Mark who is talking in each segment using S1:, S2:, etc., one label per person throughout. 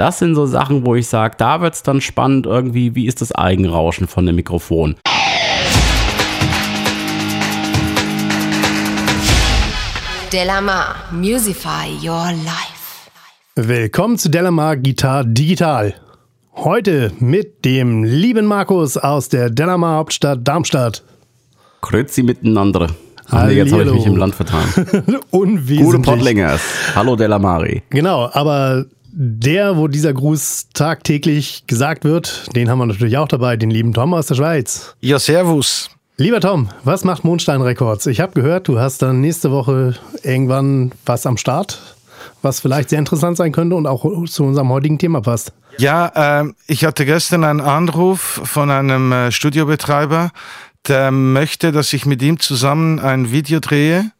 S1: Das sind so Sachen, wo ich sage, da wird es dann spannend irgendwie, wie ist das Eigenrauschen von dem Mikrofon.
S2: Delamar, Musify Your Life.
S3: Willkommen zu Delamar Gitarre Digital. Heute mit dem lieben Markus aus der Delamar Hauptstadt Darmstadt.
S1: Grüezi miteinander. Ach nee, jetzt habe ich mich im Land vertan.
S3: Unwesentlich.
S1: Gute Podlingers. Hallo Delamari.
S3: Genau, aber der, wo dieser Gruß tagtäglich gesagt wird, den haben wir natürlich auch dabei, den lieben Tom aus der Schweiz.
S4: Ja, servus.
S3: Lieber Tom, was macht Mondstein Records? Ich habe gehört, du hast dann nächste Woche irgendwann was am Start, was vielleicht sehr interessant sein könnte und auch zu unserem heutigen Thema passt.
S4: Ja, äh, ich hatte gestern einen Anruf von einem äh, Studiobetreiber, der möchte, dass ich mit ihm zusammen ein Video drehe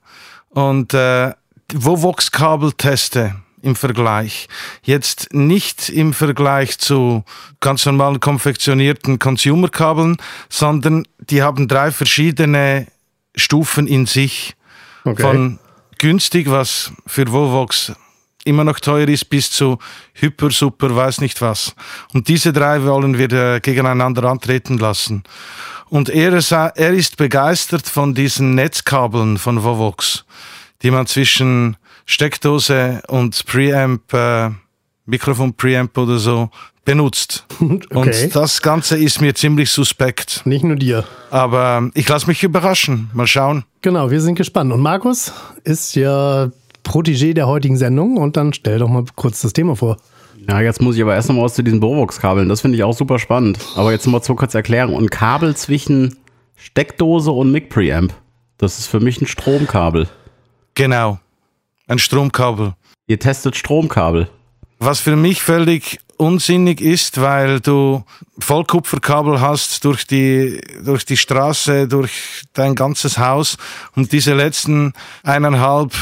S4: und äh, Vovox-Kabel teste im Vergleich. Jetzt nicht im Vergleich zu ganz normalen konfektionierten Consumer-Kabeln, sondern die haben drei verschiedene Stufen in sich.
S3: Okay.
S4: Von günstig, was für Volvox immer noch teuer ist, bis zu hyper, super, weiß nicht was. Und diese drei wollen wir äh, gegeneinander antreten lassen. Und er, er ist begeistert von diesen Netzkabeln von Vovox, die man zwischen Steckdose und Preamp, äh, Mikrofon Preamp oder so benutzt.
S3: Okay.
S4: Und das Ganze ist mir ziemlich suspekt.
S3: Nicht nur dir.
S4: Aber ich lasse mich überraschen. Mal schauen.
S3: Genau, wir sind gespannt. Und Markus ist ja Protégé der heutigen Sendung und dann stell doch mal kurz das Thema vor.
S1: Ja, jetzt muss ich aber erst noch mal was zu diesen Bovox-Kabeln. Das finde ich auch super spannend. Aber jetzt noch mal zu kurz erklären. Und Kabel zwischen Steckdose und Mic-Preamp. Das ist für mich ein Stromkabel.
S4: Genau. Ein Stromkabel.
S1: Ihr testet Stromkabel.
S4: Was für mich völlig unsinnig ist, weil du Vollkupferkabel hast durch die, durch die Straße, durch dein ganzes Haus und diese letzten eineinhalb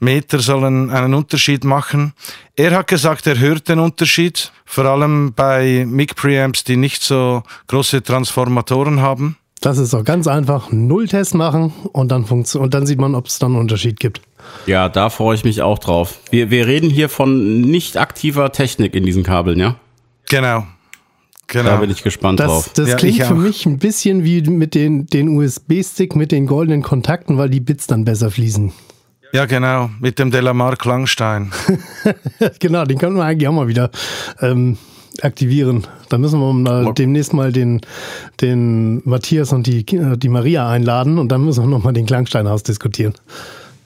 S4: Meter sollen einen Unterschied machen. Er hat gesagt, er hört den Unterschied, vor allem bei Mic-Preamps, die nicht so große Transformatoren haben.
S3: Das ist doch ganz einfach. Nulltest machen und dann, und dann sieht man, ob es dann einen Unterschied gibt.
S1: Ja, da freue ich mich auch drauf. Wir, wir reden hier von nicht aktiver Technik in diesen Kabeln, ja?
S4: Genau. Genau.
S1: Da bin ich gespannt
S3: Das,
S1: drauf.
S3: das
S4: Ja,
S3: klingt für mich ein bisschen wie mit den, den USB-Stick mit den goldenen Kontakten, weil die Bits dann besser fließen.
S4: Ja, genau. Mit dem Delamar Klangstein.
S3: genau, den können wir eigentlich auch mal wieder ähm, aktivieren. Da müssen wir mal demnächst mal den, den Matthias und die, die Maria einladen und dann müssen wir nochmal den Klangstein ausdiskutieren.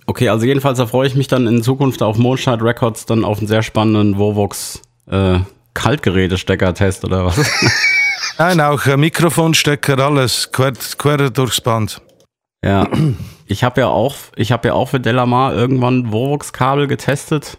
S1: Okay, also jedenfalls da freue ich mich dann in Zukunft auf Mondscheid Records dann auf einen sehr spannenden Vovox äh, Kaltgerätestecker-Test oder was?
S4: Nein, auch äh, Mikrofonstecker, alles, quer, quer durchs Band.
S1: ja. Ich habe ja auch, ich habe ja auch für Delamar irgendwann Vovox-Kabel getestet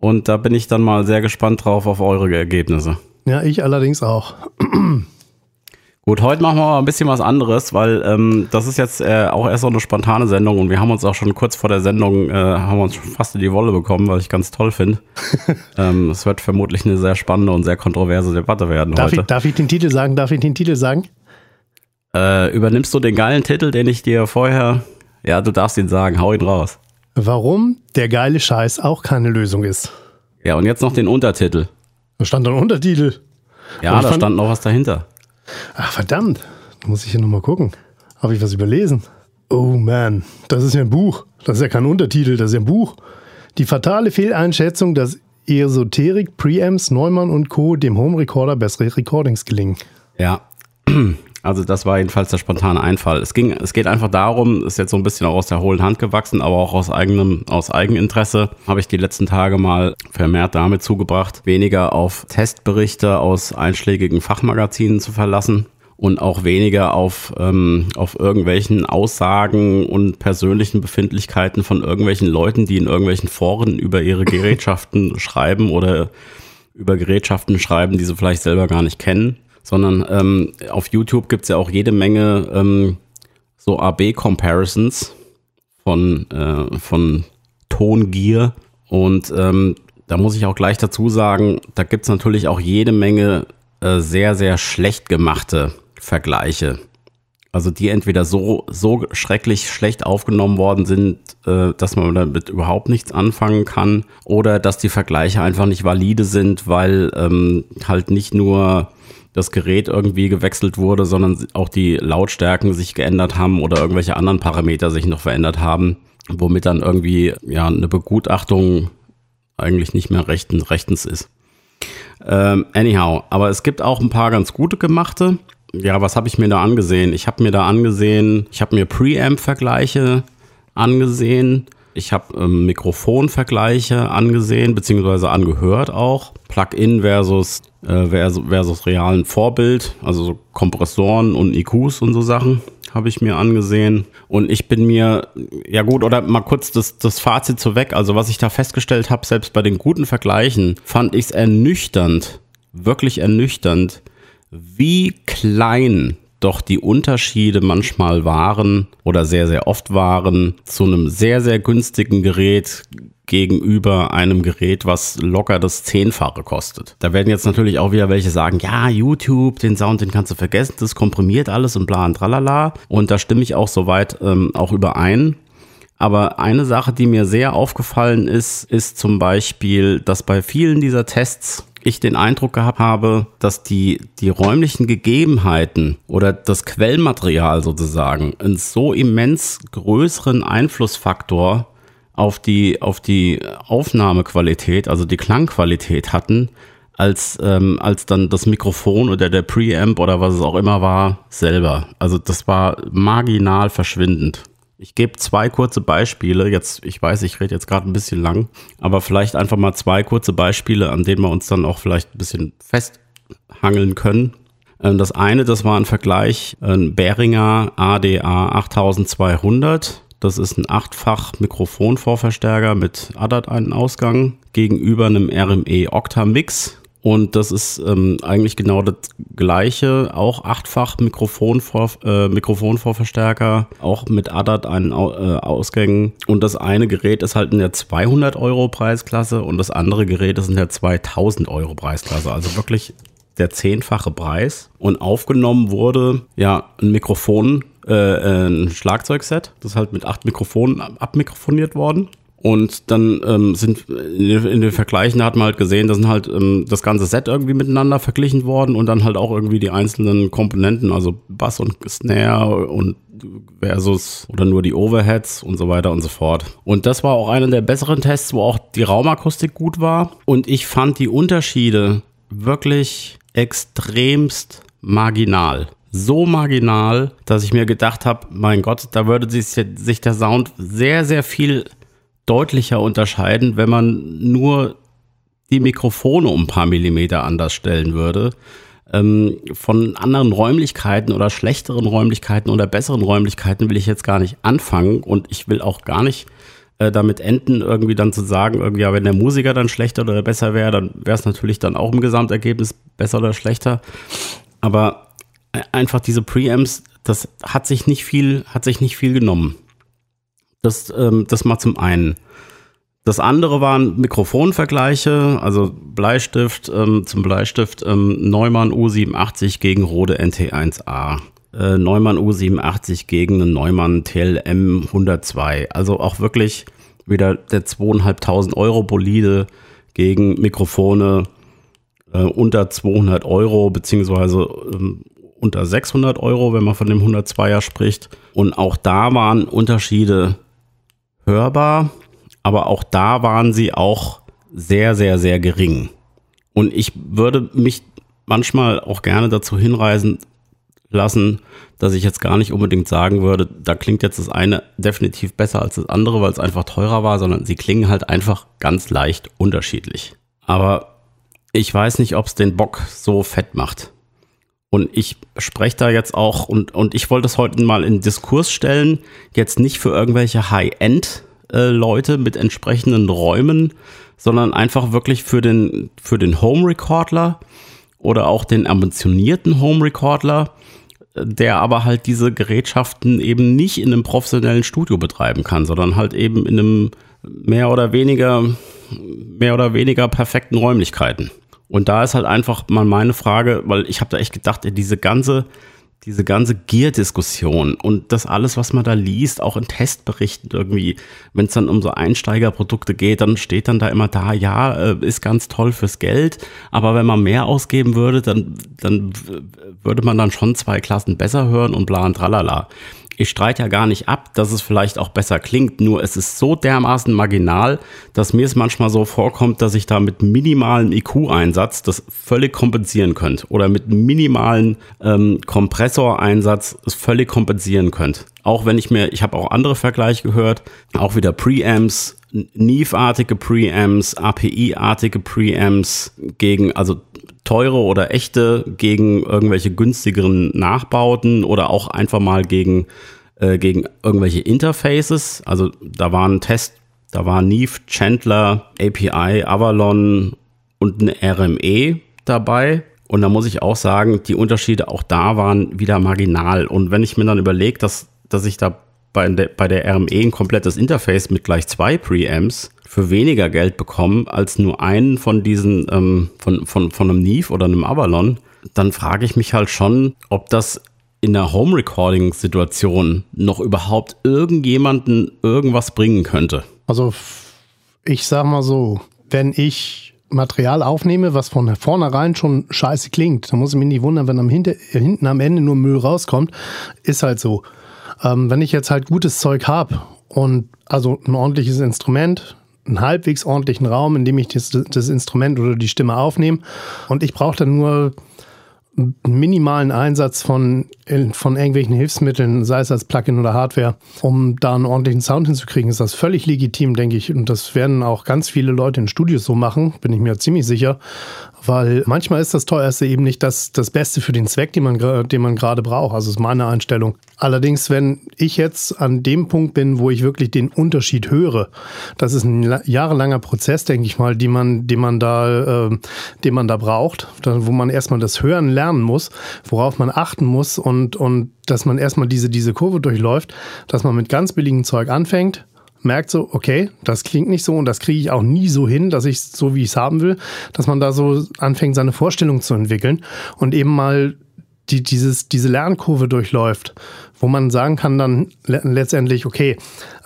S1: und da bin ich dann mal sehr gespannt drauf auf eure Ergebnisse.
S3: Ja, ich allerdings auch.
S1: Gut, heute machen wir mal ein bisschen was anderes, weil ähm, das ist jetzt äh, auch erst so eine spontane Sendung und wir haben uns auch schon kurz vor der Sendung, äh, haben wir uns schon fast in die Wolle bekommen, was ich ganz toll finde. ähm, es wird vermutlich eine sehr spannende und sehr kontroverse Debatte werden
S3: Darf
S1: heute.
S3: ich, darf ich den Titel sagen? Darf ich den Titel sagen?
S1: Äh, übernimmst du den geilen Titel, den ich dir vorher, ja, du darfst ihn sagen, hau ihn raus.
S3: Warum der geile Scheiß auch keine Lösung ist.
S1: Ja, und jetzt noch den Untertitel.
S3: Da stand ein Untertitel.
S1: Ja,
S3: Und
S1: da stand noch was dahinter.
S3: Ach, verdammt. Da muss ich hier nochmal gucken. Habe ich was überlesen? Oh man, das ist ja ein Buch. Das ist ja kein Untertitel, das ist ja ein Buch. Die fatale Fehleinschätzung, dass Esoterik, Preamps, Neumann und Co. dem Home Recorder bessere Recordings gelingen.
S1: Ja. Also das war jedenfalls der spontane Einfall. Es ging, es geht einfach darum, ist jetzt so ein bisschen auch aus der hohlen Hand gewachsen, aber auch aus eigenem, aus Eigeninteresse habe ich die letzten Tage mal vermehrt damit zugebracht, weniger auf Testberichte aus einschlägigen Fachmagazinen zu verlassen und auch weniger auf, ähm, auf irgendwelchen Aussagen und persönlichen Befindlichkeiten von irgendwelchen Leuten, die in irgendwelchen Foren über ihre Gerätschaften schreiben oder über Gerätschaften schreiben, die sie vielleicht selber gar nicht kennen, sondern ähm, auf YouTube gibt's ja auch jede Menge ähm, so AB-Comparisons von, äh, von Tongear. Und ähm, da muss ich auch gleich dazu sagen, da gibt's natürlich auch jede Menge äh, sehr, sehr schlecht gemachte Vergleiche. Also die entweder so, so schrecklich schlecht aufgenommen worden sind, äh, dass man damit überhaupt nichts anfangen kann, oder dass die Vergleiche einfach nicht valide sind, weil ähm, halt nicht nur das Gerät irgendwie gewechselt wurde, sondern auch die Lautstärken sich geändert haben oder irgendwelche anderen Parameter sich noch verändert haben, womit dann irgendwie ja eine Begutachtung eigentlich nicht mehr rechtens, rechtens ist. Ähm, anyhow, aber es gibt auch ein paar ganz gute gemachte. Ja, was habe ich mir da angesehen? Ich habe mir da angesehen, ich habe mir Preamp-Vergleiche angesehen. Ich habe ähm, Mikrofonvergleiche angesehen, beziehungsweise angehört auch. Plug-in versus, äh, versus, versus realen Vorbild, also so Kompressoren und IQs und so Sachen habe ich mir angesehen. Und ich bin mir, ja gut, oder mal kurz das, das Fazit so weg. Also was ich da festgestellt habe, selbst bei den guten Vergleichen, fand ich es ernüchternd, wirklich ernüchternd, wie klein doch die Unterschiede manchmal waren oder sehr, sehr oft waren zu einem sehr, sehr günstigen Gerät gegenüber einem Gerät, was locker das Zehnfache kostet. Da werden jetzt natürlich auch wieder welche sagen, ja, YouTube, den Sound, den kannst du vergessen, das komprimiert alles und bla und tralala. Und da stimme ich auch soweit ähm, auch überein. Aber eine Sache, die mir sehr aufgefallen ist, ist zum Beispiel, dass bei vielen dieser Tests ich den Eindruck gehabt habe, dass die, die räumlichen Gegebenheiten oder das Quellmaterial sozusagen einen so immens größeren Einflussfaktor auf die, auf die Aufnahmequalität, also die Klangqualität hatten, als, ähm, als dann das Mikrofon oder der Preamp oder was es auch immer war, selber. Also das war marginal verschwindend. Ich gebe zwei kurze Beispiele. Jetzt, ich weiß, ich rede jetzt gerade ein bisschen lang, aber vielleicht einfach mal zwei kurze Beispiele, an denen wir uns dann auch vielleicht ein bisschen festhangeln können. Ähm, das eine, das war ein Vergleich, ein Behringer ADA 8200. Das ist ein achtfach Mikrofonvorverstärker mit ADAT-Ausgang gegenüber einem RME Octa Mix und das ist ähm, eigentlich genau das gleiche, auch achtfach Mikrofonvor, äh, Mikrofonvorverstärker, auch mit ADAT einen äh, Ausgängen. Und das eine Gerät ist halt in der 200 Euro Preisklasse und das andere Gerät ist in der 2000 Euro Preisklasse. Also wirklich der zehnfache Preis. Und aufgenommen wurde ja ein Mikrofon, äh, äh ein Schlagzeugset, das ist halt mit acht Mikrofonen abmikrofoniert worden. Und dann ähm, sind in den Vergleichen hat man halt gesehen, da sind halt ähm, das ganze Set irgendwie miteinander verglichen worden und dann halt auch irgendwie die einzelnen Komponenten, also Bass und Snare und versus oder nur die Overheads und so weiter und so fort. Und das war auch einer der besseren Tests, wo auch die Raumakustik gut war. Und ich fand die Unterschiede wirklich extremst marginal so marginal, dass ich mir gedacht habe, mein Gott, da würde sich, sich der Sound sehr, sehr viel deutlicher unterscheiden, wenn man nur die Mikrofone um ein paar Millimeter anders stellen würde. Ähm, von anderen Räumlichkeiten oder schlechteren Räumlichkeiten oder besseren Räumlichkeiten will ich jetzt gar nicht anfangen und ich will auch gar nicht äh, damit enden, irgendwie dann zu sagen, irgendwie, ja, wenn der Musiker dann schlechter oder besser wäre, dann wäre es natürlich dann auch im Gesamtergebnis besser oder schlechter. Aber äh, einfach diese Preamps, das hat sich nicht viel, hat sich nicht viel genommen. Das, ähm, das mal zum einen. Das andere waren Mikrofonvergleiche, also Bleistift ähm, zum Bleistift ähm, Neumann U87 gegen Rode NT1A. Äh, Neumann U87 gegen Neumann TLM 102. Also auch wirklich wieder der 2.500 Euro Bolide gegen Mikrofone äh, unter 200 Euro, beziehungsweise ähm, unter 600 Euro, wenn man von dem 102er spricht. Und auch da waren Unterschiede hörbar, aber auch da waren sie auch sehr, sehr, sehr gering. Und ich würde mich manchmal auch gerne dazu hinreisen lassen, dass ich jetzt gar nicht unbedingt sagen würde, da klingt jetzt das eine definitiv besser als das andere, weil es einfach teurer war, sondern sie klingen halt einfach ganz leicht unterschiedlich. Aber ich weiß nicht, ob es den Bock so fett macht. Und ich spreche da jetzt auch und, und ich wollte es heute mal in Diskurs stellen, jetzt nicht für irgendwelche High-End-Leute äh, mit entsprechenden Räumen, sondern einfach wirklich für den, für den Home-Recordler oder auch den ambitionierten Home-Recordler, der aber halt diese Gerätschaften eben nicht in einem professionellen Studio betreiben kann, sondern halt eben in einem mehr oder weniger, mehr oder weniger perfekten Räumlichkeiten. Und da ist halt einfach mal meine Frage, weil ich habe da echt gedacht, diese ganze, diese ganze Gear-Diskussion und das alles, was man da liest, auch in Testberichten irgendwie, wenn es dann um so Einsteigerprodukte geht, dann steht dann da immer da, ja, äh, ist ganz toll fürs Geld, aber wenn man mehr ausgeben würde, dann, dann würde man dann schon zwei Klassen besser hören und bla und tralala ich streite ja gar nicht ab, dass es vielleicht auch besser klingt, nur es ist so dermaßen marginal, dass mir es manchmal so vorkommt, dass ich da mit minimalem IQ-Einsatz das völlig kompensieren könnte oder mit minimalen ähm, Kompressoreinsatz es völlig kompensieren könnte. Auch wenn ich mir, ich habe auch andere Vergleiche gehört, auch wieder Preamps, Neve-artige Preamps, API-artige Preamps gegen, also teure oder echte gegen irgendwelche günstigeren Nachbauten oder auch einfach mal gegen, äh, gegen irgendwelche Interfaces. Also da war ein Test, da war Neve, Chandler, API, Avalon und eine RME dabei. Und da muss ich auch sagen, die Unterschiede auch da waren wieder marginal. Und wenn ich mir dann überlege, dass, dass ich da bei der, bei der RME ein komplettes Interface mit gleich zwei Preamps für weniger Geld bekommen als nur einen von diesen, ähm, von, von, von einem Neve oder einem Avalon, dann frage ich mich halt schon, ob das in der Home-Recording-Situation noch überhaupt irgendjemanden irgendwas bringen könnte.
S3: Also ich sag mal so, wenn ich Material aufnehme, was von vornherein schon scheiße klingt, dann muss ich mich nicht wundern, wenn am hinter, hinten am Ende nur Müll rauskommt. Ist halt so. Ähm, wenn ich jetzt halt gutes Zeug habe und also ein ordentliches Instrument, einen halbwegs ordentlichen Raum, in dem ich das, das Instrument oder die Stimme aufnehme. Und ich brauche dann nur einen minimalen Einsatz von, von irgendwelchen Hilfsmitteln, sei es als Plugin oder Hardware, um da einen ordentlichen Sound hinzukriegen, ist das völlig legitim, denke ich. Und das werden auch ganz viele Leute in Studios so machen, bin ich mir ziemlich sicher weil manchmal ist das teuerste eben nicht das, das Beste für den Zweck, den man, den man gerade braucht. Also ist meine Einstellung. Allerdings, wenn ich jetzt an dem Punkt bin, wo ich wirklich den Unterschied höre, das ist ein jahrelanger Prozess, denke ich mal, die man, den man da, äh, den man da braucht, wo man erstmal das Hören lernen muss, worauf man achten muss und, und dass man erstmal diese, diese Kurve durchläuft, dass man mit ganz billigem Zeug anfängt, merkt so, okay, das klingt nicht so und das kriege ich auch nie so hin, dass ich so wie ich es haben will, dass man da so anfängt, seine Vorstellung zu entwickeln und eben mal die, dieses, diese Lernkurve durchläuft, wo man sagen kann dann letztendlich, okay,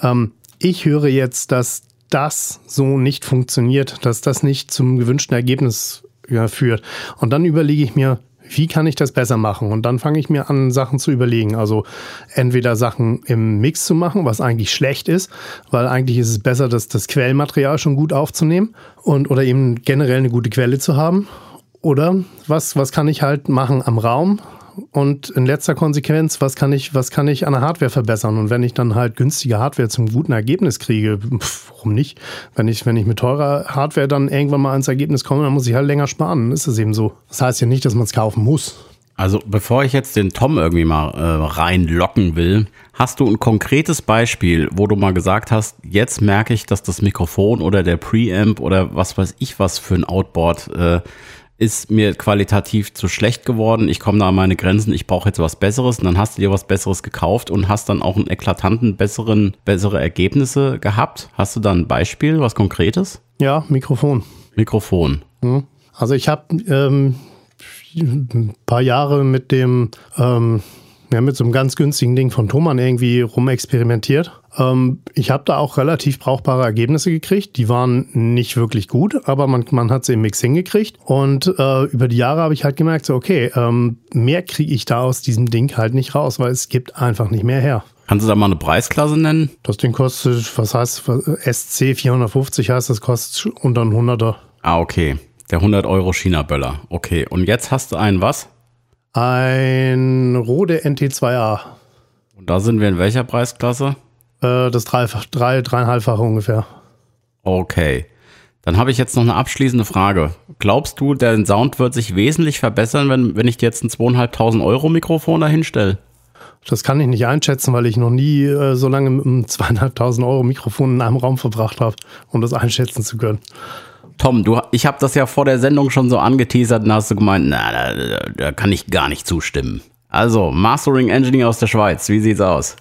S3: ähm, ich höre jetzt, dass das so nicht funktioniert, dass das nicht zum gewünschten Ergebnis ja, führt. Und dann überlege ich mir, wie kann ich das besser machen? Und dann fange ich mir an, Sachen zu überlegen. Also entweder Sachen im Mix zu machen, was eigentlich schlecht ist, weil eigentlich ist es besser, das, das Quellmaterial schon gut aufzunehmen und oder eben generell eine gute Quelle zu haben. Oder was, was kann ich halt machen am Raum? Und in letzter Konsequenz, was kann ich, was kann ich an der Hardware verbessern? Und wenn ich dann halt günstige Hardware zum guten Ergebnis kriege, pf, warum nicht? Wenn ich, wenn ich mit teurer Hardware dann irgendwann mal ans Ergebnis komme, dann muss ich halt länger sparen. Dann ist es eben so. Das heißt ja nicht, dass man es kaufen muss.
S1: Also bevor ich jetzt den Tom irgendwie mal äh, reinlocken will, hast du ein konkretes Beispiel, wo du mal gesagt hast, jetzt merke ich, dass das Mikrofon oder der Preamp oder was weiß ich was für ein Outboard äh, ist mir qualitativ zu schlecht geworden, ich komme da an meine Grenzen, ich brauche jetzt was Besseres und dann hast du dir was Besseres gekauft und hast dann auch einen eklatanten, besseren, bessere Ergebnisse gehabt. Hast du da ein Beispiel, was Konkretes?
S3: Ja, Mikrofon.
S1: Mikrofon.
S3: Hm. Also ich habe ähm, ein paar Jahre mit dem ähm, ja, mit so einem ganz günstigen Ding von Thomann irgendwie rumexperimentiert. Ähm, ich habe da auch relativ brauchbare Ergebnisse gekriegt. Die waren nicht wirklich gut, aber man, man hat sie im Mix hingekriegt. Und äh, über die Jahre habe ich halt gemerkt, so, okay, ähm, mehr kriege ich da aus diesem Ding halt nicht raus, weil es gibt einfach nicht mehr her.
S1: Kannst du da mal eine Preisklasse nennen?
S3: Das Ding kostet, was heißt, SC 450 heißt, das kostet unter ein Hunderter.
S1: Ah, okay. Der 100 Euro China-Böller. Okay. Und jetzt hast du einen was?
S3: Ein Rode NT2A.
S1: Und da sind wir in welcher Preisklasse?
S3: Äh, das dreifach, drei, dreieinhalbfache ungefähr.
S1: Okay. Dann habe ich jetzt noch eine abschließende Frage. Glaubst du, der Sound wird sich wesentlich verbessern, wenn, wenn ich dir jetzt ein 2.500 Euro Mikrofon dahinstelle?
S3: Das kann ich nicht einschätzen, weil ich noch nie äh, so lange mit einem 2.500 Euro Mikrofon in einem Raum verbracht habe, um das einschätzen zu können.
S1: Tom, du, ich habe das ja vor der Sendung schon so angeteasert und hast du gemeint, na, da, da kann ich gar nicht zustimmen. Also, Mastering Engineer aus der Schweiz, wie sieht's aus?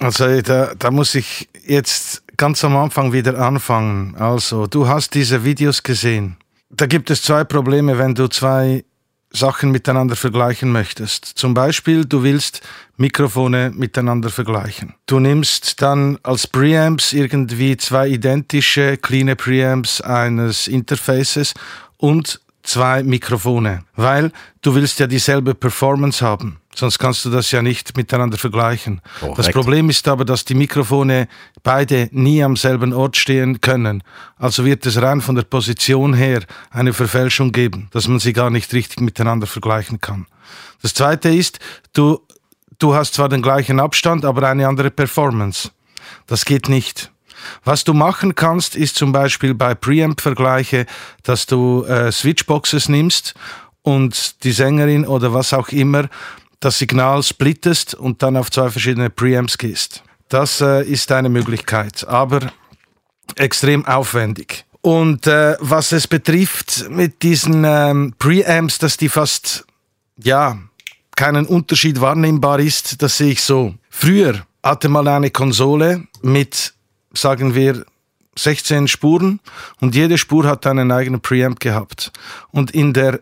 S4: Also, da, da muss ich jetzt ganz am Anfang wieder anfangen. Also, du hast diese Videos gesehen. Da gibt es zwei Probleme, wenn du zwei Sachen miteinander vergleichen möchtest. Zum Beispiel, du willst Mikrofone miteinander vergleichen. Du nimmst dann als Preamps irgendwie zwei identische clean Preamps eines Interfaces und zwei Mikrofone, weil du willst ja dieselbe Performance haben. Sonst kannst du das ja nicht miteinander vergleichen. Korrekt. Das Problem ist aber, dass die Mikrofone beide nie am selben Ort stehen können. Also wird es rein von der Position her eine Verfälschung geben, dass man sie gar nicht richtig miteinander vergleichen kann. Das zweite ist, du, du hast zwar den gleichen Abstand, aber eine andere Performance. Das geht nicht. Was du machen kannst, ist zum Beispiel bei Preamp-Vergleiche, dass du äh, Switchboxes nimmst und die Sängerin oder was auch immer das Signal splittest und dann auf zwei verschiedene Preamps gehst. Das äh, ist eine Möglichkeit, aber extrem aufwendig. Und äh, was es betrifft mit diesen ähm, Preamps, dass die fast, ja, keinen Unterschied wahrnehmbar ist, das sehe ich so. Früher hatte man eine Konsole mit, sagen wir, 16 Spuren und jede Spur hat einen eigenen Preamp gehabt. Und in der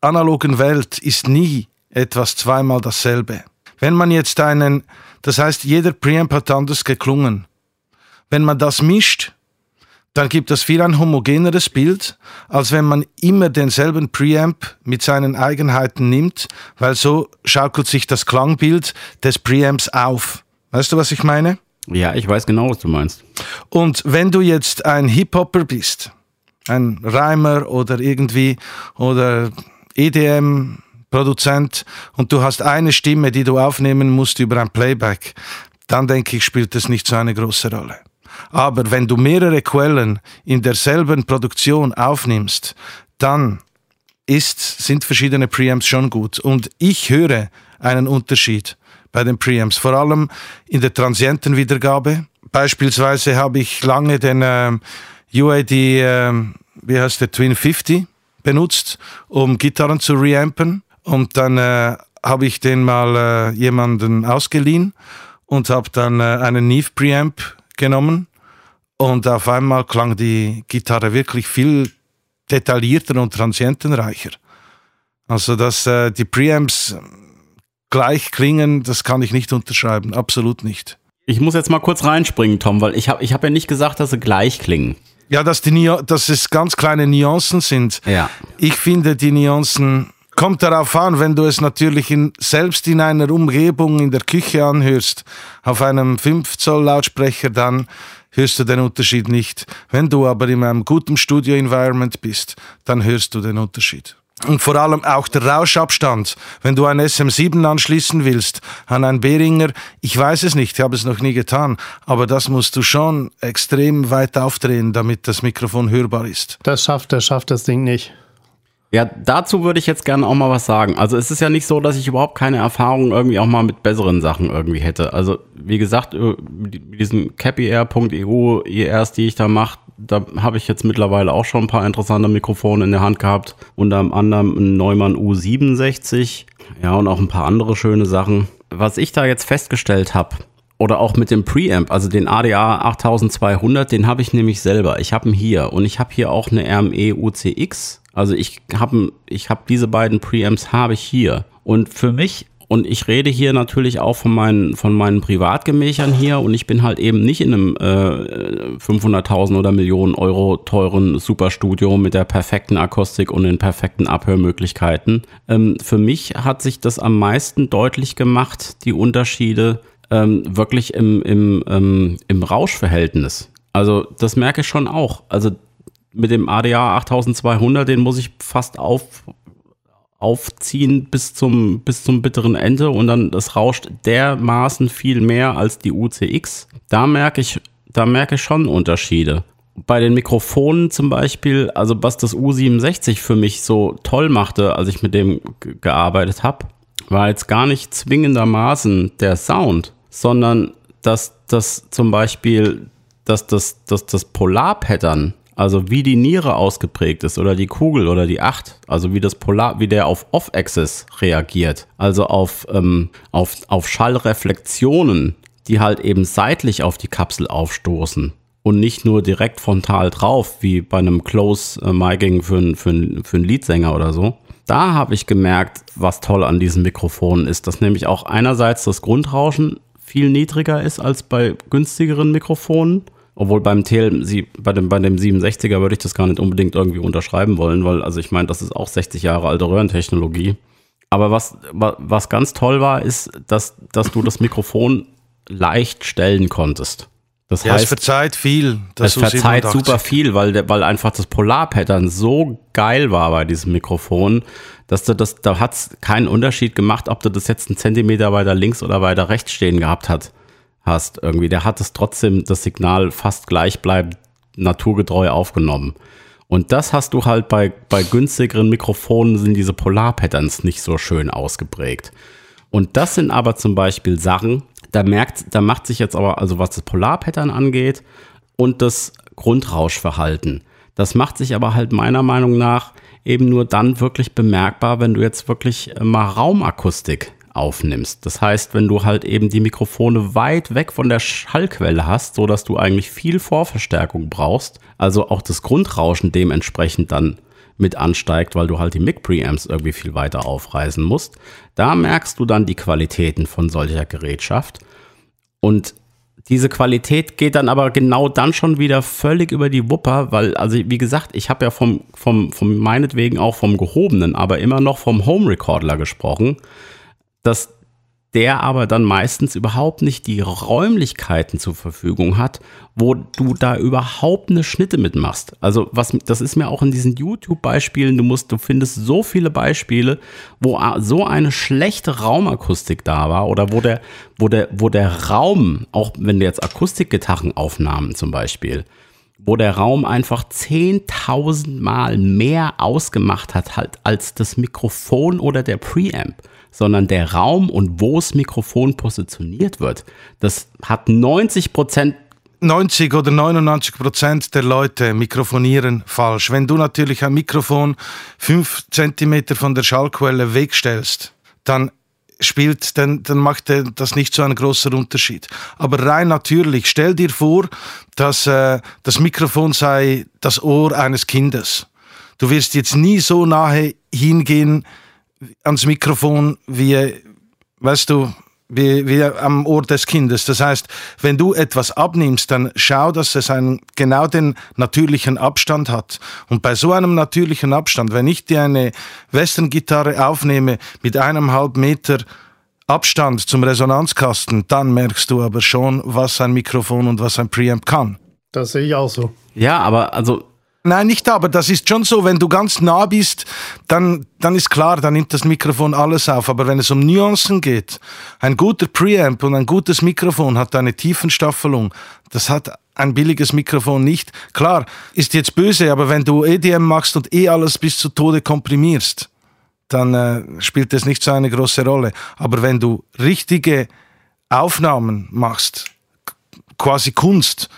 S4: analogen Welt ist nie etwas zweimal dasselbe. Wenn man jetzt einen, das heißt, jeder Preamp hat anders geklungen. Wenn man das mischt, dann gibt das viel ein homogeneres Bild, als wenn man immer denselben Preamp mit seinen Eigenheiten nimmt, weil so schaukelt sich das Klangbild des Preamps auf. Weißt du, was ich meine?
S1: Ja, ich weiß genau, was du meinst.
S4: Und wenn du jetzt ein Hip-Hopper bist, ein Reimer oder irgendwie oder EDM Produzent und du hast eine Stimme, die du aufnehmen musst über ein Playback, dann denke ich, spielt das nicht so eine große Rolle. Aber wenn du mehrere Quellen in derselben Produktion aufnimmst, dann ist, sind verschiedene Preamps schon gut. Und ich höre einen Unterschied bei den Preamps, vor allem in der Transientenwiedergabe. Beispielsweise habe ich lange den äh, UAD, äh, wie heißt der, Twin 50 benutzt, um Gitarren zu reampen. Und dann äh, habe ich den mal äh, jemanden ausgeliehen und habe dann äh, einen Neve Preamp genommen. Und auf einmal klang die Gitarre wirklich viel detaillierter und transientenreicher. Also, dass äh, die Preamps gleich klingen, das kann ich nicht unterschreiben. Absolut nicht.
S1: Ich muss jetzt mal kurz reinspringen, Tom, weil ich habe ich hab ja nicht gesagt, dass sie gleich klingen.
S4: Ja, dass, die, dass es ganz kleine Nuancen sind.
S1: Ja.
S4: Ich finde die Nuancen Kommt darauf an, wenn du es natürlich in, selbst in einer Umgebung in der Küche anhörst, auf einem 5 Zoll Lautsprecher, dann hörst du den Unterschied nicht. Wenn du aber in einem guten Studio-Environment bist, dann hörst du den Unterschied. Und vor allem auch der Rauschabstand. Wenn du ein SM7 anschließen willst an ein Behringer, ich weiß es nicht, ich habe es noch nie getan, aber das musst du schon extrem weit aufdrehen, damit das Mikrofon hörbar ist.
S3: Das schafft, das schafft das Ding nicht.
S1: Ja, dazu würde ich jetzt gerne auch mal was sagen. Also es ist ja nicht so, dass ich überhaupt keine Erfahrung irgendwie auch mal mit besseren Sachen irgendwie hätte. Also wie gesagt, äh, mit diesen CappyAir.eu ERs, die ich da mache, da habe ich jetzt mittlerweile auch schon ein paar interessante Mikrofone in der Hand gehabt. Unter anderem ein Neumann U67. Ja, und auch ein paar andere schöne Sachen. Was ich da jetzt festgestellt habe, oder auch mit dem Preamp, also den ADA 8200, den habe ich nämlich selber. Ich habe ihn hier und ich habe hier auch eine RME UCX also ich habe ich hab diese beiden Preamps habe ich hier. Und für mich, und ich rede hier natürlich auch von meinen, von meinen Privatgemächern hier und ich bin halt eben nicht in einem äh, 500.000 oder Millionen Euro teuren Superstudio mit der perfekten Akustik und den perfekten Abhörmöglichkeiten. Ähm, für mich hat sich das am meisten deutlich gemacht, die Unterschiede ähm, wirklich im, im, ähm, im Rauschverhältnis. Also das merke ich schon auch. Also mit dem ADA 8200, den muss ich fast auf, aufziehen bis zum, bis zum bitteren Ende und dann das rauscht dermaßen viel mehr als die UCX. Da merke ich, da merke ich schon Unterschiede. Bei den Mikrofonen zum Beispiel, also was das U67 für mich so toll machte, als ich mit dem gearbeitet habe, war jetzt gar nicht zwingendermaßen der Sound, sondern dass das zum Beispiel, dass das, dass das Polarpattern also wie die Niere ausgeprägt ist oder die Kugel oder die Acht, also wie das Polar, wie der auf Off-Axis reagiert, also auf, ähm, auf, auf Schallreflexionen, die halt eben seitlich auf die Kapsel aufstoßen und nicht nur direkt frontal drauf, wie bei einem Close Miking für, für, für einen Leadsänger oder so. da habe ich gemerkt, was toll an diesen Mikrofonen ist, dass nämlich auch einerseits das Grundrauschen viel niedriger ist als bei günstigeren Mikrofonen. Obwohl beim TL, bei dem, bei dem 67er würde ich das gar nicht unbedingt irgendwie unterschreiben wollen, weil, also ich meine, das ist auch 60 Jahre alte Röhrentechnologie. Aber was, was ganz toll war, ist, dass, dass du das Mikrofon leicht stellen konntest. Das
S4: ja,
S1: heißt,
S4: es verzeiht viel.
S1: es verzeiht super viel, weil, weil einfach das Polarpattern so geil war bei diesem Mikrofon, dass du das, da hat es keinen Unterschied gemacht, ob du das jetzt einen Zentimeter weiter links oder weiter rechts stehen gehabt hat, hast. Irgendwie, der hat es trotzdem das Signal fast gleichbleibend naturgetreu aufgenommen. Und das hast du halt bei, bei günstigeren Mikrofonen sind diese Polarpatterns nicht so schön ausgeprägt. Und das sind aber zum Beispiel Sachen, da merkt, da macht sich jetzt aber, also was das Polarpattern angeht und das Grundrauschverhalten, das macht sich aber halt meiner Meinung nach eben nur dann wirklich bemerkbar, wenn du jetzt wirklich mal Raumakustik aufnimmst. Das heißt, wenn du halt eben die Mikrofone weit weg von der Schallquelle hast, so dass du eigentlich viel Vorverstärkung brauchst, also auch das Grundrauschen dementsprechend dann mit ansteigt, weil du halt die Mic-Preamps irgendwie viel weiter aufreißen musst. Da merkst du dann die Qualitäten von solcher Gerätschaft. Und diese Qualität geht dann aber genau dann schon wieder völlig über die Wupper, weil, also wie gesagt, ich habe ja vom, vom, vom meinetwegen auch vom gehobenen, aber immer noch vom Home Recorder gesprochen, dass der aber dann meistens überhaupt nicht die Räumlichkeiten zur Verfügung hat, wo du da überhaupt eine Schnitte mitmachst. Also was, das ist mir auch in diesen YouTube-Beispielen, du musst, du findest so viele Beispiele, wo so eine schlechte Raumakustik da war oder wo der, wo der, wo der Raum, auch wenn du jetzt Akustikgitarren aufnahmen zum Beispiel, wo der Raum einfach 10.000 Mal mehr ausgemacht hat halt als das Mikrofon oder der Preamp sondern der Raum und wo das Mikrofon positioniert wird. Das hat 90 Prozent
S4: 90 oder 99 Prozent der Leute mikrofonieren falsch. Wenn du natürlich ein Mikrofon fünf Zentimeter von der Schallquelle wegstellst, dann spielt, dann, dann macht das nicht so einen großen Unterschied. Aber rein natürlich, stell dir vor, dass äh, das Mikrofon sei das Ohr eines Kindes. Du wirst jetzt nie so nahe hingehen ans Mikrofon wie, weißt du, wie, wie am Ohr des Kindes. Das heißt, wenn du etwas abnimmst, dann schau, dass es einen, genau den natürlichen Abstand hat. Und bei so einem natürlichen Abstand, wenn ich dir eine Western-Gitarre aufnehme mit einem halben Meter Abstand zum Resonanzkasten, dann merkst du aber schon, was ein Mikrofon und was ein Preamp kann.
S3: Das sehe ich auch so.
S1: Ja, aber also
S4: Nein, nicht aber. Das ist schon so, wenn du ganz nah bist, dann, dann ist klar, dann nimmt das Mikrofon alles auf. Aber wenn es um Nuancen geht, ein guter Preamp und ein gutes Mikrofon hat eine Tiefenstaffelung. Das hat ein billiges Mikrofon nicht. Klar, ist jetzt böse, aber wenn du EDM machst und eh alles bis zu Tode komprimierst, dann äh, spielt das nicht so eine große Rolle. Aber wenn du richtige Aufnahmen machst, quasi Kunst,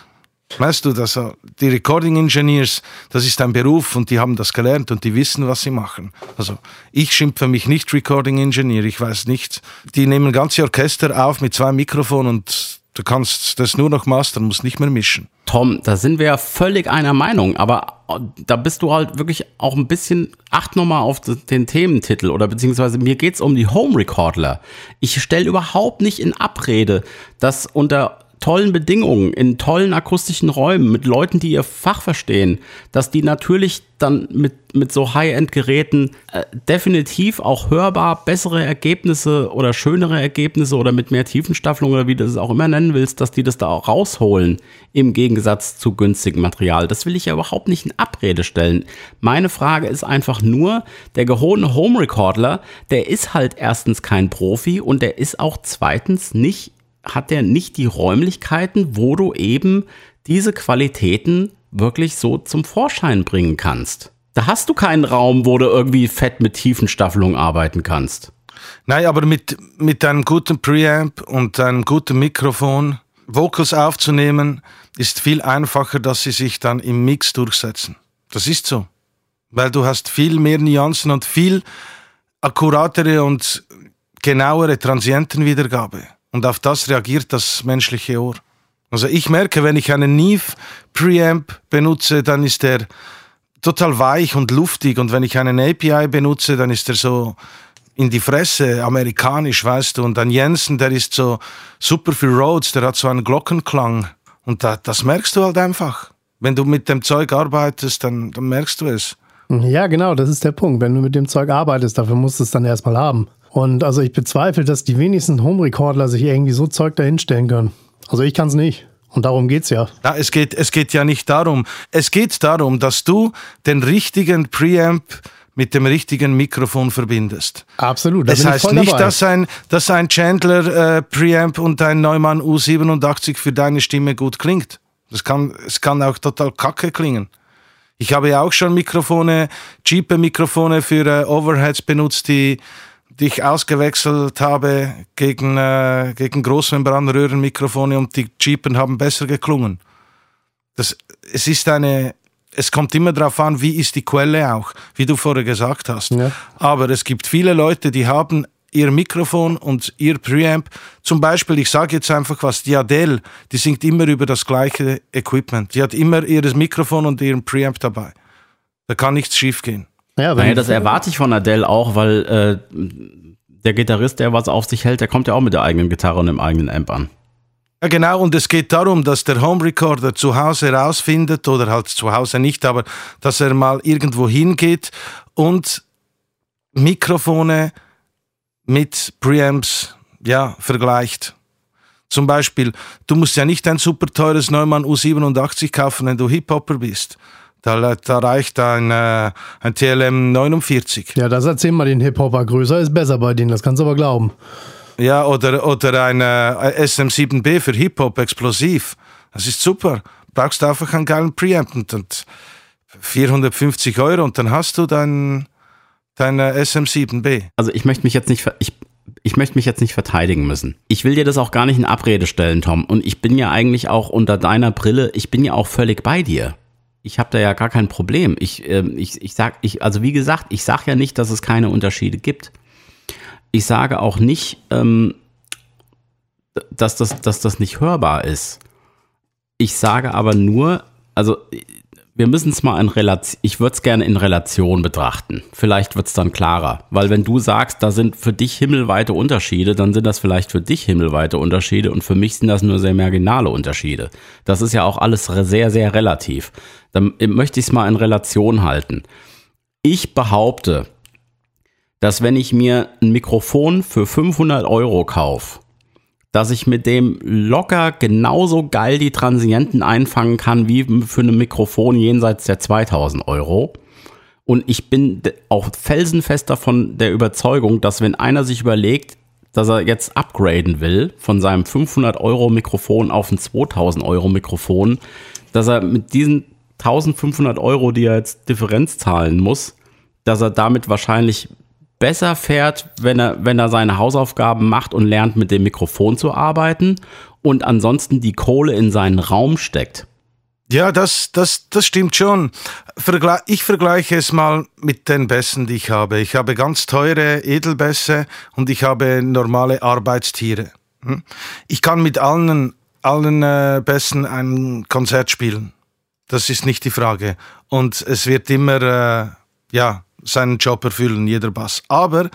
S4: Weißt du, dass die Recording Engineers, das ist ein Beruf und die haben das gelernt und die wissen, was sie machen. Also ich schimpfe mich nicht Recording Engineer, ich weiß nicht. Die nehmen ganze Orchester auf mit zwei Mikrofonen und du kannst das nur noch mastern, musst nicht mehr mischen.
S1: Tom, da sind wir ja völlig einer Meinung, aber da bist du halt wirklich auch ein bisschen, acht nochmal auf den Thementitel oder beziehungsweise mir geht's um die Home Recorder. Ich stelle überhaupt nicht in Abrede, dass unter tollen Bedingungen, in tollen akustischen Räumen, mit Leuten, die ihr Fach verstehen, dass die natürlich dann mit, mit so High-End-Geräten äh, definitiv auch hörbar bessere Ergebnisse oder schönere Ergebnisse oder mit mehr Tiefenstaffelung oder wie du es auch immer nennen willst, dass die das da auch rausholen im Gegensatz zu günstigem Material. Das will ich ja überhaupt nicht in Abrede stellen. Meine Frage ist einfach nur, der gehobene Home Recorder, der ist halt erstens kein Profi und der ist auch zweitens nicht hat der nicht die Räumlichkeiten, wo du eben diese Qualitäten wirklich so zum Vorschein bringen kannst. Da hast du keinen Raum, wo du irgendwie fett mit Tiefenstaffelung arbeiten kannst.
S4: Nein, aber mit, mit einem guten Preamp und einem guten Mikrofon Vocals aufzunehmen, ist viel einfacher, dass sie sich dann im Mix durchsetzen. Das ist so. Weil du hast viel mehr Nuancen und viel akkuratere und genauere Transientenwiedergabe. Und auf das reagiert das menschliche Ohr. Also ich merke, wenn ich einen Neve Preamp benutze, dann ist der total weich und luftig und wenn ich einen API benutze, dann ist er so in die Fresse, amerikanisch, weißt du. Und dann Jensen, der ist so super für Rhodes, der hat so einen Glockenklang. Und da, das merkst du halt einfach. Wenn du mit dem Zeug arbeitest, dann, dann merkst du es.
S3: Ja, genau, das ist der Punkt. Wenn du mit dem Zeug arbeitest, dafür musst du es dann erstmal haben. Und also ich bezweifle, dass die wenigsten Home-Recordler sich irgendwie so Zeug dahinstellen können. Also ich kann es nicht. Und darum geht's ja.
S4: ja es, geht, es geht ja nicht darum. Es geht darum, dass du den richtigen Preamp mit dem richtigen Mikrofon verbindest.
S3: Absolut.
S4: Da das heißt nicht, dass ein, dass ein Chandler äh, Preamp und ein Neumann U87 für deine Stimme gut klingt. Das kann, es kann auch total kacke klingen. Ich habe ja auch schon Mikrofone, cheape Mikrofone für äh, Overheads benutzt, die, die ich ausgewechselt habe gegen, äh, gegen Großmembranröhrenmikrofone und die cheapen haben besser geklungen. Das, es ist eine, es kommt immer darauf an, wie ist die Quelle auch, wie du vorher gesagt hast. Ja. Aber es gibt viele Leute, die haben ihr Mikrofon und ihr Preamp. Zum Beispiel, ich sage jetzt einfach was, die Adele, die singt immer über das gleiche Equipment. Die hat immer ihr Mikrofon und ihren Preamp dabei. Da kann nichts schiefgehen.
S1: Ja, naja, das erwarte ich von Adele auch, weil äh, der Gitarrist, der was auf sich hält, der kommt ja auch mit der eigenen Gitarre und dem eigenen Amp an.
S4: Ja, genau, und es geht darum, dass der Home Recorder zu Hause rausfindet, oder halt zu Hause nicht, aber dass er mal irgendwo hingeht und Mikrofone mit Preamps ja, vergleicht. Zum Beispiel, du musst ja nicht ein super teures Neumann U87 kaufen, wenn du Hip-Hopper bist. Da, da, reicht ein, äh, ein TLM 49.
S3: Ja, das erzähl mal den Hip-Hopper. Größer ist besser bei denen, das kannst du aber glauben.
S4: Ja, oder, oder ein äh, SM7B für Hip-Hop explosiv. Das ist super. Brauchst du einfach einen geilen Preamp und 450 Euro und dann hast du dein, dein äh, SM7B.
S1: Also ich möchte mich jetzt nicht, ich, ich möchte mich jetzt nicht verteidigen müssen. Ich will dir das auch gar nicht in Abrede stellen, Tom. Und ich bin ja eigentlich auch unter deiner Brille, ich bin ja auch völlig bei dir. Ich habe da ja gar kein Problem. Ich, äh, ich, ich sag, ich, also wie gesagt, ich sage ja nicht, dass es keine Unterschiede gibt. Ich sage auch nicht, ähm, dass, das, dass das nicht hörbar ist. Ich sage aber nur, also wir müssen es mal in Relation, ich würde es gerne in Relation betrachten. Vielleicht wird es dann klarer. Weil wenn du sagst, da sind für dich himmelweite Unterschiede, dann sind das vielleicht für dich himmelweite Unterschiede und für mich sind das nur sehr marginale Unterschiede. Das ist ja auch alles sehr, sehr relativ. Dann möchte ich es mal in Relation halten. Ich behaupte, dass wenn ich mir ein Mikrofon für 500 Euro kaufe, dass ich mit dem locker genauso geil die Transienten einfangen kann wie für ein Mikrofon jenseits der 2000 Euro. Und ich bin auch felsenfest davon der Überzeugung, dass wenn einer sich überlegt, dass er jetzt upgraden will von seinem 500 Euro Mikrofon auf ein 2000 Euro Mikrofon, dass er mit diesen 1500 Euro, die er jetzt Differenz zahlen muss, dass er damit wahrscheinlich besser fährt, wenn er, wenn er seine Hausaufgaben macht und lernt, mit dem Mikrofon zu arbeiten und ansonsten die Kohle in seinen Raum steckt.
S4: Ja, das, das, das stimmt schon. Ich vergleiche es mal mit den Bässen, die ich habe. Ich habe ganz teure Edelbässe und ich habe normale Arbeitstiere. Hm? Ich kann mit allen, allen äh, Bässen ein Konzert spielen. Das ist nicht die Frage. Und es wird immer, äh, ja, seinen Job erfüllen, jeder Bass. Aber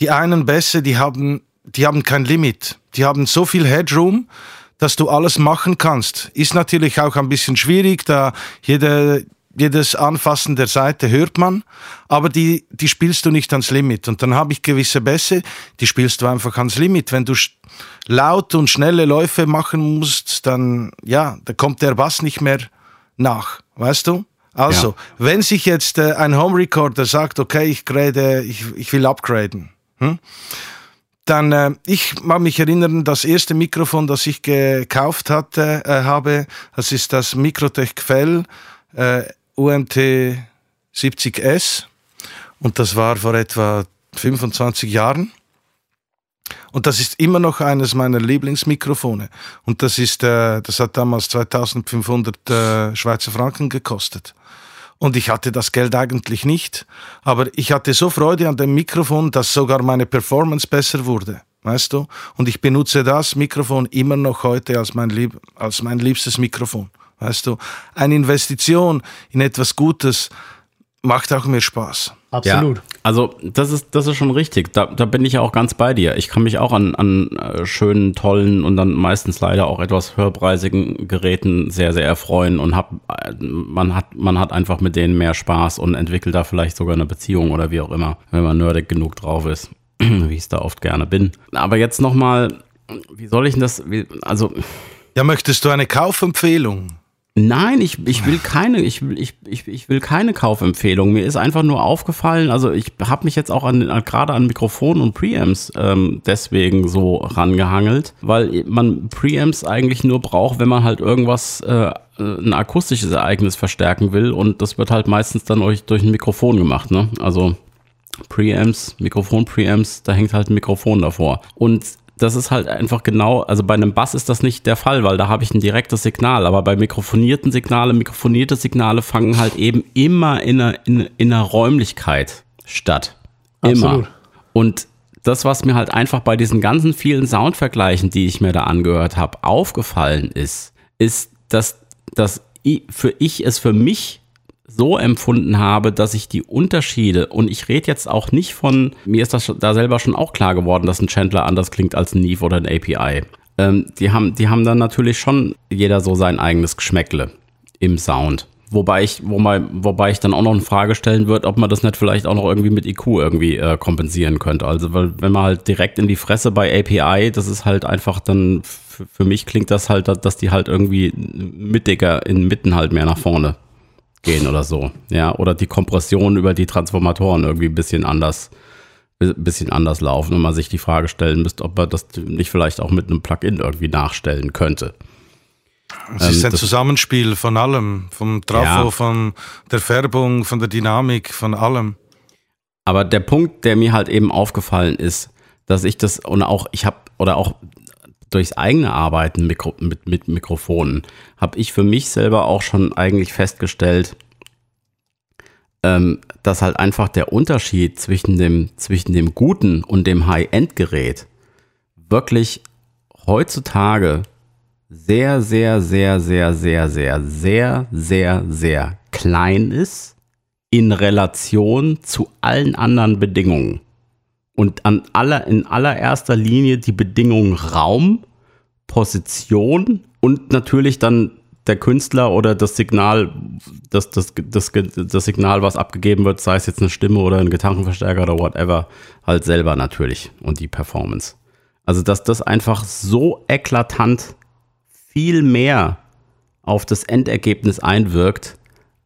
S4: die einen Bässe, die haben, die haben kein Limit. Die haben so viel Headroom, dass du alles machen kannst. Ist natürlich auch ein bisschen schwierig, da jede, jedes Anfassen der Seite hört man, aber die, die spielst du nicht ans Limit. Und dann habe ich gewisse Bässe, die spielst du einfach ans Limit. Wenn du laut und schnelle Läufe machen musst, dann, ja, da kommt der Bass nicht mehr nach, weißt du? Also, ja. wenn sich jetzt äh, ein Home Recorder sagt, okay, ich, grade, ich, ich will upgraden, hm? dann äh, ich mag mich erinnern, das erste Mikrofon, das ich gekauft hatte, äh, habe, das ist das Mikrotech Quell äh, UMT 70S und das war vor etwa 25 Jahren. Und das ist immer noch eines meiner Lieblingsmikrofone. Und das ist, äh, das hat damals 2500 äh, Schweizer Franken gekostet. Und ich hatte das Geld eigentlich nicht. Aber ich hatte so Freude an dem Mikrofon, dass sogar meine Performance besser wurde. Weißt du? Und ich benutze das Mikrofon immer noch heute als mein, Lieb als mein liebstes Mikrofon. Weißt du? Eine Investition in etwas Gutes macht auch mehr Spaß.
S3: Absolut.
S1: Ja, also das ist, das ist schon richtig. Da, da bin ich ja auch ganz bei dir. Ich kann mich auch an, an äh, schönen, tollen und dann meistens leider auch etwas höherpreisigen Geräten sehr, sehr erfreuen und hab, äh, man hat, man hat einfach mit denen mehr Spaß und entwickelt da vielleicht sogar eine Beziehung oder wie auch immer, wenn man nerdig genug drauf ist, wie ich es da oft gerne bin. Aber jetzt nochmal, wie soll ich denn das, wie, also.
S4: Ja, möchtest du eine Kaufempfehlung?
S1: Nein, ich, ich will keine, ich, ich, ich, ich will keine Kaufempfehlung. Mir ist einfach nur aufgefallen, also ich habe mich jetzt auch an, gerade an Mikrofonen und Preamps ähm, deswegen so rangehangelt, weil man Preamps eigentlich nur braucht, wenn man halt irgendwas äh, ein akustisches Ereignis verstärken will und das wird halt meistens dann durch, durch ein Mikrofon gemacht, ne? Also Preamps, Mikrofon-Preamps, da hängt halt ein Mikrofon davor. Und das ist halt einfach genau, also bei einem Bass ist das nicht der Fall, weil da habe ich ein direktes Signal, aber bei mikrofonierten Signale, mikrofonierte Signale fangen halt eben immer in einer, in, in einer Räumlichkeit statt. Immer. Absolut. Und das, was mir halt einfach bei diesen ganzen vielen Soundvergleichen, die ich mir da angehört habe, aufgefallen ist, ist, dass, dass ich, für ich es für mich so empfunden habe, dass ich die Unterschiede, und ich rede jetzt auch nicht von, mir ist das da selber schon auch klar geworden, dass ein Chandler anders klingt als ein Neve oder ein API. Ähm, die, haben, die haben dann natürlich schon jeder so sein eigenes Geschmäckle im Sound. Wobei ich, wobei, wobei ich dann auch noch eine Frage stellen würde, ob man das nicht vielleicht auch noch irgendwie mit IQ irgendwie äh, kompensieren könnte. Also, weil, wenn man halt direkt in die Fresse bei API, das ist halt einfach dann, für mich klingt das halt, dass die halt irgendwie mittiger in Mitten halt mehr nach vorne gehen oder so. Ja, oder die Kompression über die Transformatoren irgendwie ein bisschen anders, bisschen anders laufen und man sich die Frage stellen müsste, ob man das nicht vielleicht auch mit einem Plugin irgendwie nachstellen könnte.
S4: Es ist ähm, ein Zusammenspiel von allem, vom Trafo, ja. von der Färbung, von der Dynamik, von allem.
S1: Aber der Punkt, der mir halt eben aufgefallen ist, dass ich das und auch ich habe oder auch durchs eigene Arbeiten Mikro, mit, mit Mikrofonen habe ich für mich selber auch schon eigentlich festgestellt, ähm, dass halt einfach der Unterschied zwischen dem, zwischen dem guten und dem High-End-Gerät wirklich heutzutage sehr, sehr, sehr, sehr, sehr, sehr, sehr, sehr, sehr klein ist in Relation zu allen anderen Bedingungen und an aller, in allererster Linie die Bedingungen Raum, Position und natürlich dann der Künstler oder das Signal, das, das, das, das Signal, was abgegeben wird, sei es jetzt eine Stimme oder ein Gitarrenverstärker oder whatever, halt selber natürlich und die Performance. Also, dass das einfach so eklatant viel mehr auf das Endergebnis einwirkt,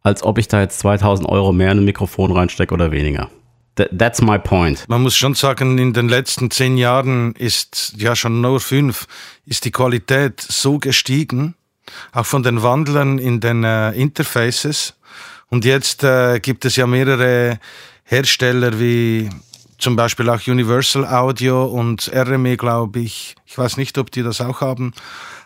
S1: als ob ich da jetzt 2000 Euro mehr in ein Mikrofon reinstecke oder weniger. That's my point.
S4: Man muss schon sagen, in den letzten zehn Jahren ist, ja schon nur fünf, ist die Qualität so gestiegen, auch von den Wandlern in den äh, Interfaces. Und jetzt äh, gibt es ja mehrere Hersteller wie zum Beispiel auch Universal Audio und RME, glaube ich. Ich weiß nicht, ob die das auch haben,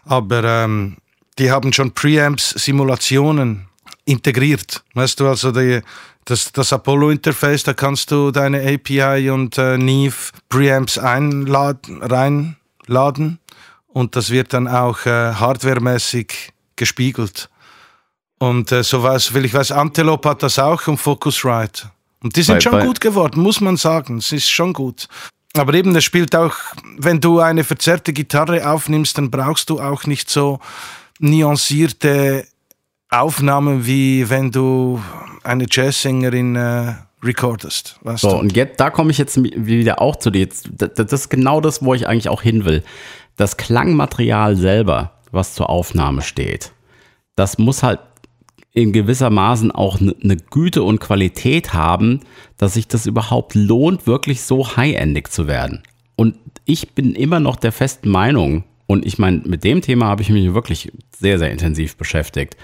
S4: aber ähm, die haben schon Preamps-Simulationen integriert. Weißt du, also die, das, das Apollo-Interface, da kannst du deine API und äh, Neve Preamps einladen, reinladen und das wird dann auch äh, hardwaremäßig gespiegelt. Und äh, so was, will ich weiß, Antelope hat das auch und Focusrite. Und die sind bei, schon bei gut geworden, muss man sagen. Es ist schon gut. Aber eben, es spielt auch, wenn du eine verzerrte Gitarre aufnimmst, dann brauchst du auch nicht so nuancierte Aufnahmen, wie wenn du eine Jazzsängerin äh, recordest.
S1: So, du? und jetzt, da komme ich jetzt wieder auch zu dir. Das ist genau das, wo ich eigentlich auch hin will. Das Klangmaterial selber, was zur Aufnahme steht, das muss halt in gewisser Maßen auch eine ne Güte und Qualität haben, dass sich das überhaupt lohnt, wirklich so high-endig zu werden. Und ich bin immer noch der festen Meinung, und ich meine, mit dem Thema habe ich mich wirklich sehr, sehr intensiv beschäftigt,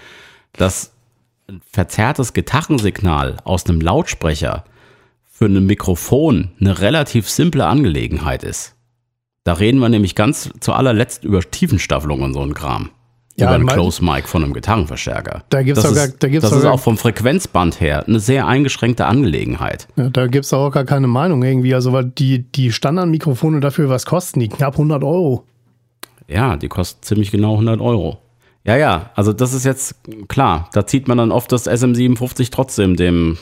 S1: dass ein verzerrtes Gitarrensignal aus einem Lautsprecher für ein Mikrofon eine relativ simple Angelegenheit ist. Da reden wir nämlich ganz zu allerletzt über Tiefenstaffelung und so ein Kram. Ja, über ein Close Mic von einem Gitarrenverstärker.
S3: Da gibt's das
S1: auch
S3: gar, da gibt's
S1: das ist auch vom Frequenzband her eine sehr eingeschränkte Angelegenheit.
S3: Ja, da gibt es auch gar keine Meinung irgendwie. Also, weil die, die Standardmikrofone dafür, was kosten die? Knapp 100 Euro.
S1: Ja, die kosten ziemlich genau 100 Euro. Ja, ja, also das ist jetzt klar. Da zieht man dann oft das SM57 trotzdem dem,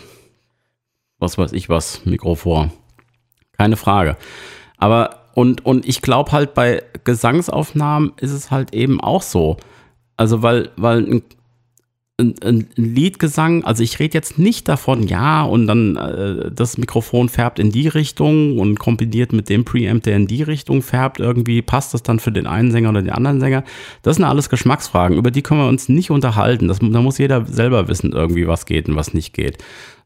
S1: was weiß ich was, Mikro vor. Keine Frage. Aber und, und ich glaube halt bei Gesangsaufnahmen ist es halt eben auch so. Also weil, weil ein, ein Liedgesang, also ich rede jetzt nicht davon, ja, und dann äh, das Mikrofon färbt in die Richtung und kombiniert mit dem Preamp, der in die Richtung färbt, irgendwie passt das dann für den einen Sänger oder den anderen Sänger. Das sind alles Geschmacksfragen, über die können wir uns nicht unterhalten. Das, da muss jeder selber wissen, irgendwie, was geht und was nicht geht.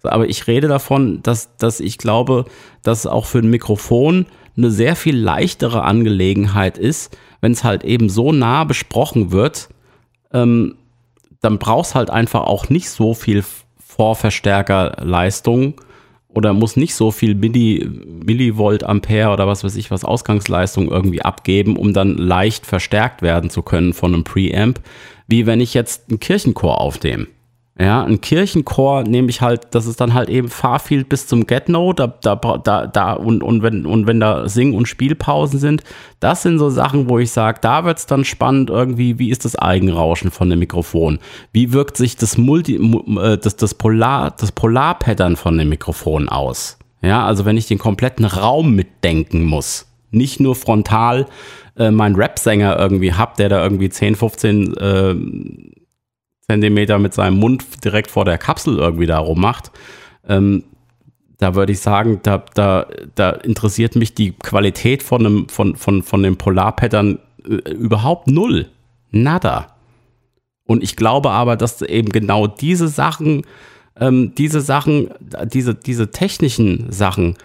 S1: Aber ich rede davon, dass, dass ich glaube, dass auch für ein Mikrofon eine sehr viel leichtere Angelegenheit ist, wenn es halt eben so nah besprochen wird, ähm, dann brauchst halt einfach auch nicht so viel Vorverstärkerleistung oder muss nicht so viel Milli, Millivolt Ampere oder was weiß ich was Ausgangsleistung irgendwie abgeben, um dann leicht verstärkt werden zu können von einem Preamp, wie wenn ich jetzt einen Kirchenchor aufnehme. Ja, ein Kirchenchor nehme ich halt, das ist dann halt eben Fahrfield bis zum Get-No, da, da, da, da, und, und, wenn, und wenn da Sing- und Spielpausen sind, das sind so Sachen, wo ich sage, da wird's dann spannend irgendwie, wie ist das Eigenrauschen von dem Mikrofon? Wie wirkt sich das Multi, äh, das, das Polar, das Polarpattern von dem Mikrofon aus? Ja, also wenn ich den kompletten Raum mitdenken muss, nicht nur frontal äh, meinen Rap-Sänger irgendwie hab, der da irgendwie 10, 15 äh, Zentimeter mit seinem Mund direkt vor der Kapsel irgendwie da rummacht, ähm, da würde ich sagen, da, da, da interessiert mich die Qualität von, einem, von, von, von dem Polarpattern äh, überhaupt null. Nada. Und ich glaube aber, dass eben genau diese Sachen, ähm, diese Sachen, diese, diese technischen Sachen,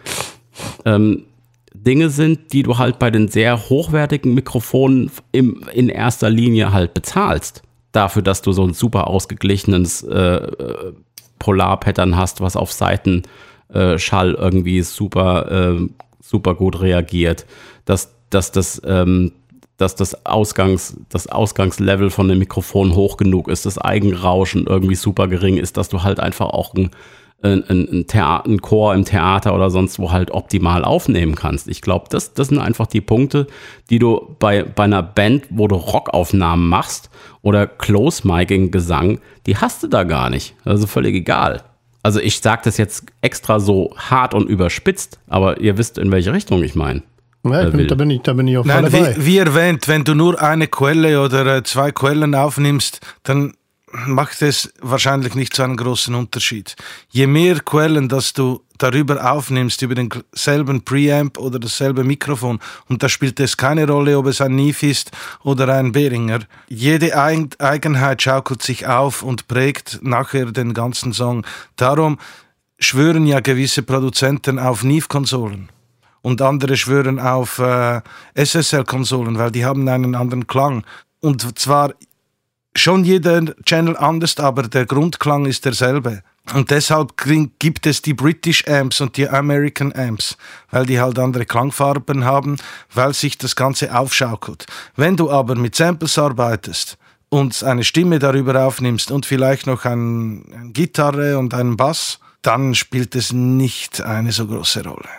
S1: ähm, Dinge sind, die du halt bei den sehr hochwertigen Mikrofonen im, in erster Linie halt bezahlst dafür, dass du so ein super ausgeglichenes äh, Polarpattern hast, was auf Seitenschall äh, irgendwie super, äh, super gut reagiert, dass, dass das, ähm, dass das Ausgangs, das Ausgangslevel von dem Mikrofon hoch genug ist, das Eigenrauschen irgendwie super gering ist, dass du halt einfach auch ein ein, ein, Theater, ein Chor im Theater oder sonst wo halt optimal aufnehmen kannst. Ich glaube, das, das sind einfach die Punkte, die du bei, bei einer Band, wo du Rockaufnahmen machst oder Close-Miking-Gesang, die hast du da gar nicht. Also völlig egal. Also ich sage das jetzt extra so hart und überspitzt, aber ihr wisst, in welche Richtung ich meine.
S3: Ja, ich bin, da, bin ich, da bin ich auch
S4: Nein. Wie, wie erwähnt, wenn du nur eine Quelle oder äh, zwei Quellen aufnimmst, dann macht es wahrscheinlich nicht so einen großen Unterschied. Je mehr Quellen, dass du darüber aufnimmst, über denselben Preamp oder dasselbe Mikrofon, und da spielt es keine Rolle, ob es ein Neve ist oder ein Behringer, jede Eigenheit schaukelt sich auf und prägt nachher den ganzen Song. Darum schwören ja gewisse Produzenten auf Neve-Konsolen und andere schwören auf äh, SSL-Konsolen, weil die haben einen anderen Klang. Und zwar schon jeder Channel anders, aber der Grundklang ist derselbe. Und deshalb gibt es die British Amps und die American Amps, weil die halt andere Klangfarben haben, weil sich das Ganze aufschaukelt. Wenn du aber mit Samples arbeitest und eine Stimme darüber aufnimmst und vielleicht noch eine Gitarre und einen Bass, dann spielt es nicht eine so große Rolle.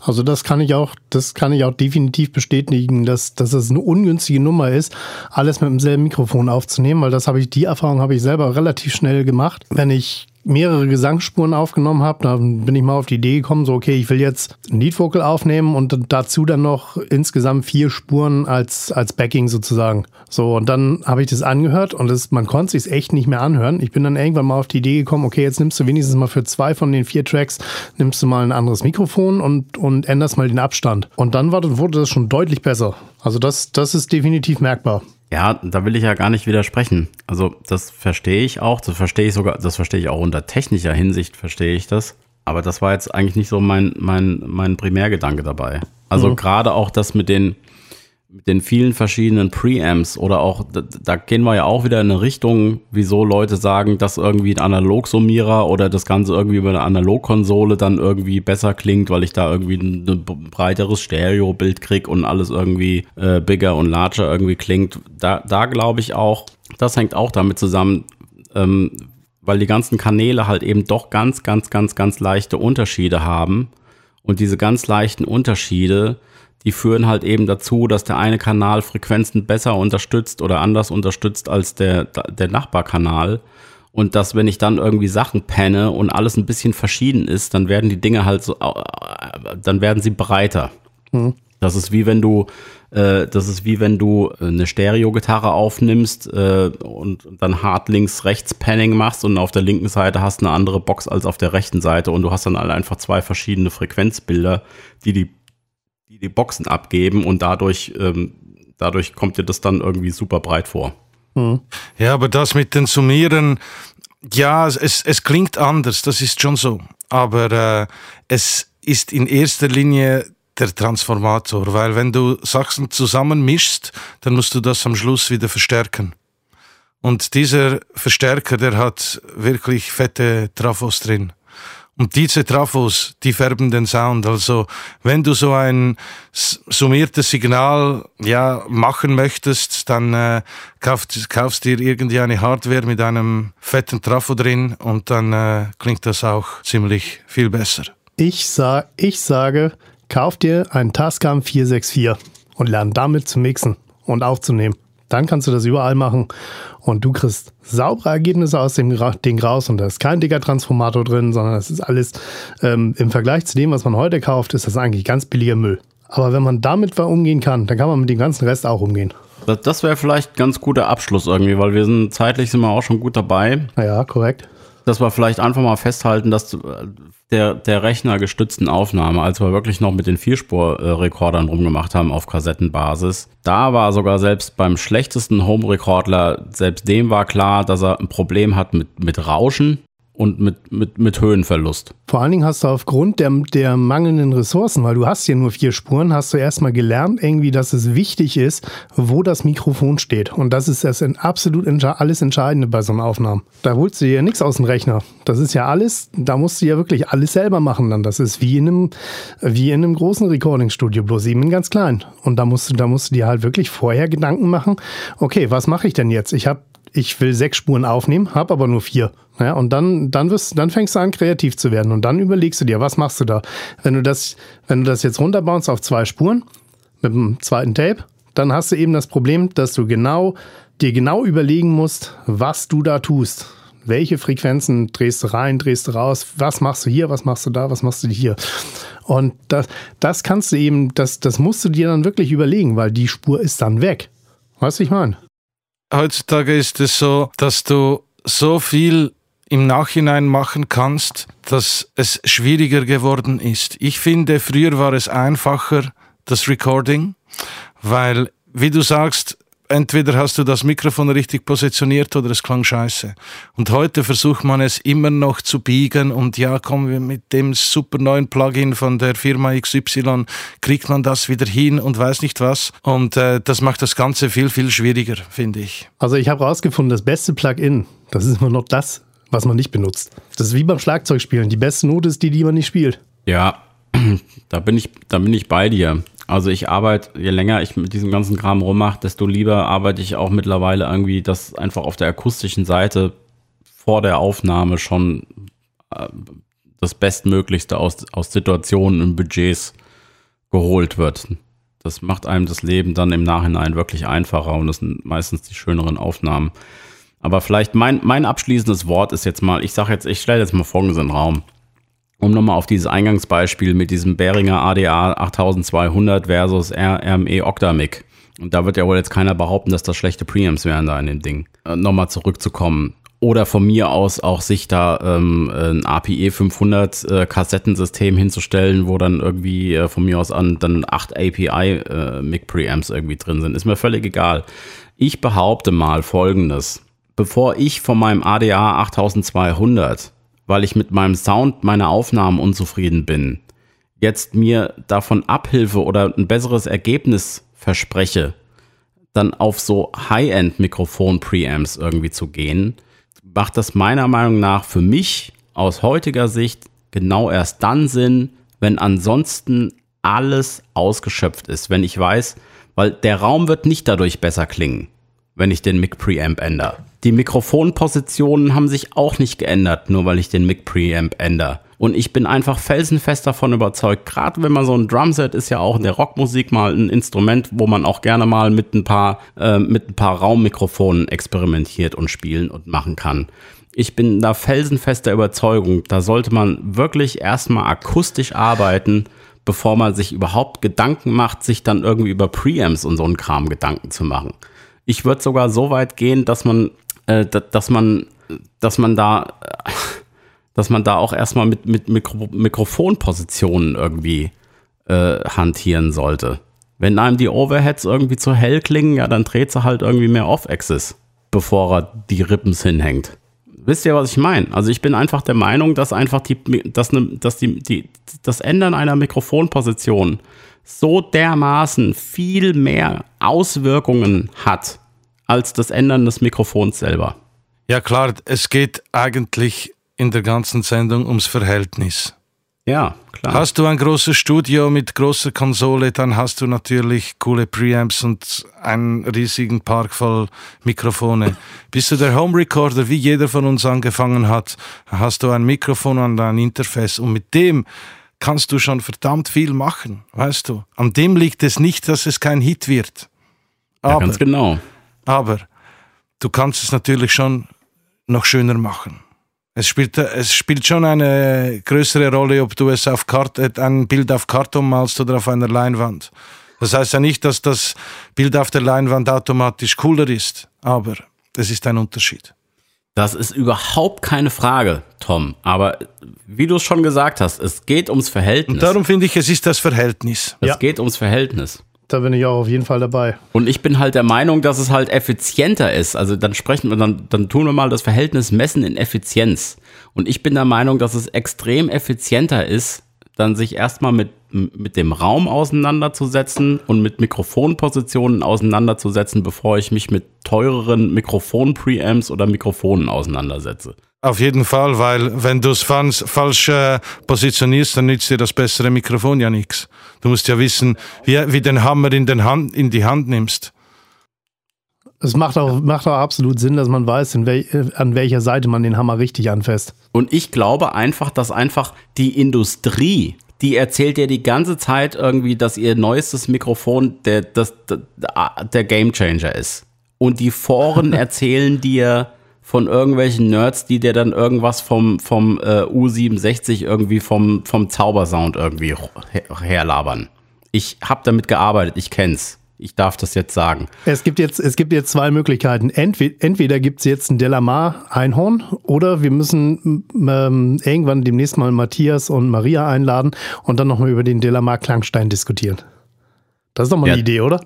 S3: Also das kann ich auch, das kann ich auch definitiv bestätigen, dass, dass es eine ungünstige Nummer ist, alles mit demselben Mikrofon aufzunehmen, weil das habe ich, die Erfahrung habe ich selber relativ schnell gemacht. Wenn ich mehrere Gesangsspuren aufgenommen habe, dann bin ich mal auf die Idee gekommen, so okay, ich will jetzt ein Leadvocal aufnehmen und dazu dann noch insgesamt vier Spuren als, als Backing sozusagen. So, und dann habe ich das angehört und das, man konnte es echt nicht mehr anhören. Ich bin dann irgendwann mal auf die Idee gekommen, okay, jetzt nimmst du wenigstens mal für zwei von den vier Tracks, nimmst du mal ein anderes Mikrofon und, und änderst mal den Abstand. Und dann war, wurde das schon deutlich besser. Also das, das ist definitiv merkbar.
S1: Ja, da will ich ja gar nicht widersprechen. Also das verstehe ich auch, das verstehe ich sogar, das verstehe ich auch unter technischer Hinsicht verstehe ich das. Aber das war jetzt eigentlich nicht so mein, mein, mein Primärgedanke dabei. Also mhm. gerade auch das mit den, mit den vielen verschiedenen Preamps oder auch, da, da, gehen wir ja auch wieder in eine Richtung, wieso Leute sagen, dass irgendwie ein Analogsummierer oder das Ganze irgendwie über eine Analogkonsole dann irgendwie besser klingt, weil ich da irgendwie ein, ein breiteres Stereobild krieg und alles irgendwie äh, bigger und larger irgendwie klingt. Da, da glaube ich auch, das hängt auch damit zusammen, ähm, weil die ganzen Kanäle halt eben doch ganz, ganz, ganz, ganz leichte Unterschiede haben. Und diese ganz leichten Unterschiede, die führen halt eben dazu, dass der eine Kanal Frequenzen besser unterstützt oder anders unterstützt als der, der Nachbarkanal. Und dass, wenn ich dann irgendwie Sachen penne und alles ein bisschen verschieden ist, dann werden die Dinge halt so, äh, dann werden sie breiter. Mhm. Das ist wie wenn du, äh, das ist wie wenn du eine Stereo-Gitarre aufnimmst äh, und dann hart links rechts Panning machst und auf der linken Seite hast eine andere Box als auf der rechten Seite und du hast dann alle einfach zwei verschiedene Frequenzbilder, die die, die, Boxen abgeben und dadurch, ähm, dadurch kommt dir das dann irgendwie super breit vor.
S4: Mhm. Ja, aber das mit den Summieren, ja, es, es klingt anders, das ist schon so. Aber äh, es ist in erster Linie der Transformator, weil wenn du Sachen zusammenmischst, dann musst du das am Schluss wieder verstärken. Und dieser Verstärker, der hat wirklich fette Trafos drin. Und diese Trafos, die färben den Sound. Also wenn du so ein summiertes Signal ja machen möchtest, dann äh, kaufst, kaufst dir irgendwie eine Hardware mit einem fetten Trafo drin und dann äh, klingt das auch ziemlich viel besser.
S3: Ich, sa ich sage, Kauf dir einen Tascam 464 und lern damit zu mixen und aufzunehmen. Dann kannst du das überall machen und du kriegst saubere Ergebnisse aus dem Ding raus und da ist kein dicker Transformator drin, sondern das ist alles ähm, im Vergleich zu dem, was man heute kauft, ist das eigentlich ganz billiger Müll. Aber wenn man damit umgehen kann, dann kann man mit dem ganzen Rest auch umgehen.
S1: Das, das wäre vielleicht ein ganz guter Abschluss irgendwie, weil wir sind zeitlich sind wir auch schon gut dabei.
S3: Ja, korrekt.
S1: Dass wir vielleicht einfach mal festhalten, dass der, der rechnergestützten Aufnahme, als wir wirklich noch mit den Vierspur-Rekordern rumgemacht haben auf Kassettenbasis, da war sogar selbst beim schlechtesten Home-Rekordler, selbst dem war klar, dass er ein Problem hat mit, mit Rauschen und mit, mit, mit Höhenverlust.
S3: Vor allen Dingen hast du aufgrund der, der mangelnden Ressourcen, weil du hast ja nur vier Spuren, hast du erstmal gelernt, irgendwie, dass es wichtig ist, wo das Mikrofon steht. Und das ist das absolut alles Entscheidende bei so einer Aufnahme. Da holst du ja nichts aus dem Rechner. Das ist ja alles, da musst du ja wirklich alles selber machen dann. Das ist wie in einem, wie in einem großen Recording-Studio, bloß eben ganz klein. Und da musst du, da musst du dir halt wirklich vorher Gedanken machen, okay, was mache ich denn jetzt? Ich habe ich will sechs Spuren aufnehmen, habe aber nur vier. Ja, und dann, dann, wirst, dann fängst du an, kreativ zu werden. Und dann überlegst du dir, was machst du da? Wenn du das, wenn du das jetzt runterbaust auf zwei Spuren mit dem zweiten Tape, dann hast du eben das Problem, dass du genau, dir genau überlegen musst, was du da tust. Welche Frequenzen drehst du rein, drehst du raus? Was machst du hier? Was machst du da? Was machst du hier? Und das, das kannst du eben, das, das musst du dir dann wirklich überlegen, weil die Spur ist dann weg. Weißt du, ich meine?
S4: Heutzutage ist es so, dass du so viel im Nachhinein machen kannst, dass es schwieriger geworden ist. Ich finde, früher war es einfacher, das Recording, weil, wie du sagst, entweder hast du das Mikrofon richtig positioniert oder es klang scheiße. Und heute versucht man es immer noch zu biegen und ja, kommen wir mit dem super neuen Plugin von der Firma XY, kriegt man das wieder hin und weiß nicht was. Und äh, das macht das Ganze viel, viel schwieriger, finde ich.
S3: Also ich habe herausgefunden, das beste Plugin, das ist immer noch das, was man nicht benutzt. Das ist wie beim Schlagzeugspielen. Die beste Note ist die, die man nicht spielt.
S1: Ja, da bin ich, da bin ich bei dir. Also ich arbeite, je länger ich mit diesem ganzen Kram rummache, desto lieber arbeite ich auch mittlerweile irgendwie, dass einfach auf der akustischen Seite vor der Aufnahme schon äh, das Bestmöglichste aus, aus Situationen und Budgets geholt wird. Das macht einem das Leben dann im Nachhinein wirklich einfacher und das sind meistens die schöneren Aufnahmen. Aber vielleicht mein, mein abschließendes Wort ist jetzt mal, ich sage jetzt, ich stelle jetzt mal Folgendes in den Raum um nochmal auf dieses Eingangsbeispiel mit diesem Behringer ADA 8200 versus RME Octamic. Und da wird ja wohl jetzt keiner behaupten, dass das schlechte Preamps wären da in dem Ding. Äh, nochmal zurückzukommen. Oder von mir aus auch sich da ähm, ein APE 500 äh, Kassettensystem hinzustellen, wo dann irgendwie äh, von mir aus an dann acht API äh, Mic Preamps irgendwie drin sind. Ist mir völlig egal. Ich behaupte mal Folgendes. Bevor ich von meinem ADA 8200 weil ich mit meinem Sound meiner Aufnahmen unzufrieden bin, jetzt mir davon Abhilfe oder ein besseres Ergebnis verspreche, dann auf so High-End-Mikrofon-Preamps irgendwie zu gehen, macht das meiner Meinung nach für mich aus heutiger Sicht genau erst dann Sinn, wenn ansonsten alles ausgeschöpft ist, wenn ich weiß, weil der Raum wird nicht dadurch besser klingen, wenn ich den Mic Preamp ändere. Die Mikrofonpositionen haben sich auch nicht geändert, nur weil ich den Mic Preamp ändere. Und ich bin einfach felsenfest davon überzeugt, gerade wenn man so ein Drumset ist ja auch in der Rockmusik mal ein Instrument, wo man auch gerne mal mit ein paar, äh, mit ein paar Raummikrofonen experimentiert und spielen und machen kann. Ich bin da felsenfester Überzeugung, da sollte man wirklich erstmal akustisch arbeiten, bevor man sich überhaupt Gedanken macht, sich dann irgendwie über Preamps und so einen Kram Gedanken zu machen. Ich würde sogar so weit gehen, dass man, äh, dass man, dass man da, dass man da auch erstmal mit, mit Mikro Mikrofonpositionen irgendwie äh, hantieren sollte. Wenn einem die Overheads irgendwie zu hell klingen, ja, dann dreht sie halt irgendwie mehr Off-Axis, bevor er die Rippens hinhängt. Wisst ihr, was ich meine? Also ich bin einfach der Meinung, dass einfach die, dass, ne, dass die, die, das Ändern einer Mikrofonposition so dermaßen viel mehr Auswirkungen hat als das Ändern des Mikrofons selber.
S4: Ja klar, es geht eigentlich in der ganzen Sendung ums Verhältnis.
S1: Ja, klar.
S4: Hast du ein großes Studio mit großer Konsole, dann hast du natürlich coole Preamps und einen riesigen Park voll Mikrofone. Bist du der Home Recorder, wie jeder von uns angefangen hat, hast du ein Mikrofon und ein Interface und mit dem kannst du schon verdammt viel machen, weißt du. An dem liegt es nicht, dass es kein Hit wird.
S1: Aber, ja, ganz genau.
S4: Aber du kannst es natürlich schon noch schöner machen. Es spielt, es spielt schon eine größere Rolle, ob du es auf Karte, ein Bild auf Karton malst oder auf einer Leinwand. Das heißt ja nicht, dass das Bild auf der Leinwand automatisch cooler ist, aber es ist ein Unterschied.
S1: Das ist überhaupt keine Frage, Tom. Aber wie du es schon gesagt hast, es geht ums Verhältnis.
S4: Und darum finde ich, es ist das Verhältnis.
S1: Es ja. geht ums Verhältnis.
S3: Da bin ich auch auf jeden Fall dabei.
S1: Und ich bin halt der Meinung, dass es halt effizienter ist. Also dann sprechen wir, dann, dann tun wir mal das Verhältnis messen in Effizienz. Und ich bin der Meinung, dass es extrem effizienter ist, dann sich erstmal mit, mit dem Raum auseinanderzusetzen und mit Mikrofonpositionen auseinanderzusetzen, bevor ich mich mit teureren Mikrofon-Preamps oder Mikrofonen auseinandersetze.
S4: Auf jeden Fall, weil wenn du es falsch äh, positionierst, dann nützt dir das bessere Mikrofon ja nichts. Du musst ja wissen, wie, wie den Hammer in, den Hand, in die Hand nimmst.
S3: Es macht auch, macht auch absolut Sinn, dass man weiß, wel, an welcher Seite man den Hammer richtig anfasst.
S1: Und ich glaube einfach, dass einfach die Industrie, die erzählt ja die ganze Zeit irgendwie, dass ihr neuestes Mikrofon der, das, der, der Gamechanger ist. Und die Foren erzählen dir von irgendwelchen Nerds, die dir dann irgendwas vom, vom äh, U67 irgendwie vom, vom Zaubersound irgendwie her herlabern. Ich habe damit gearbeitet, ich kenn's. Ich darf das jetzt sagen.
S3: Es gibt jetzt, es gibt jetzt zwei Möglichkeiten. Entweder, entweder gibt es jetzt ein Delamar Einhorn oder wir müssen ähm, irgendwann demnächst mal Matthias und Maria einladen und dann nochmal über den Delamar Klangstein diskutieren. Das ist doch mal ja. eine Idee, oder?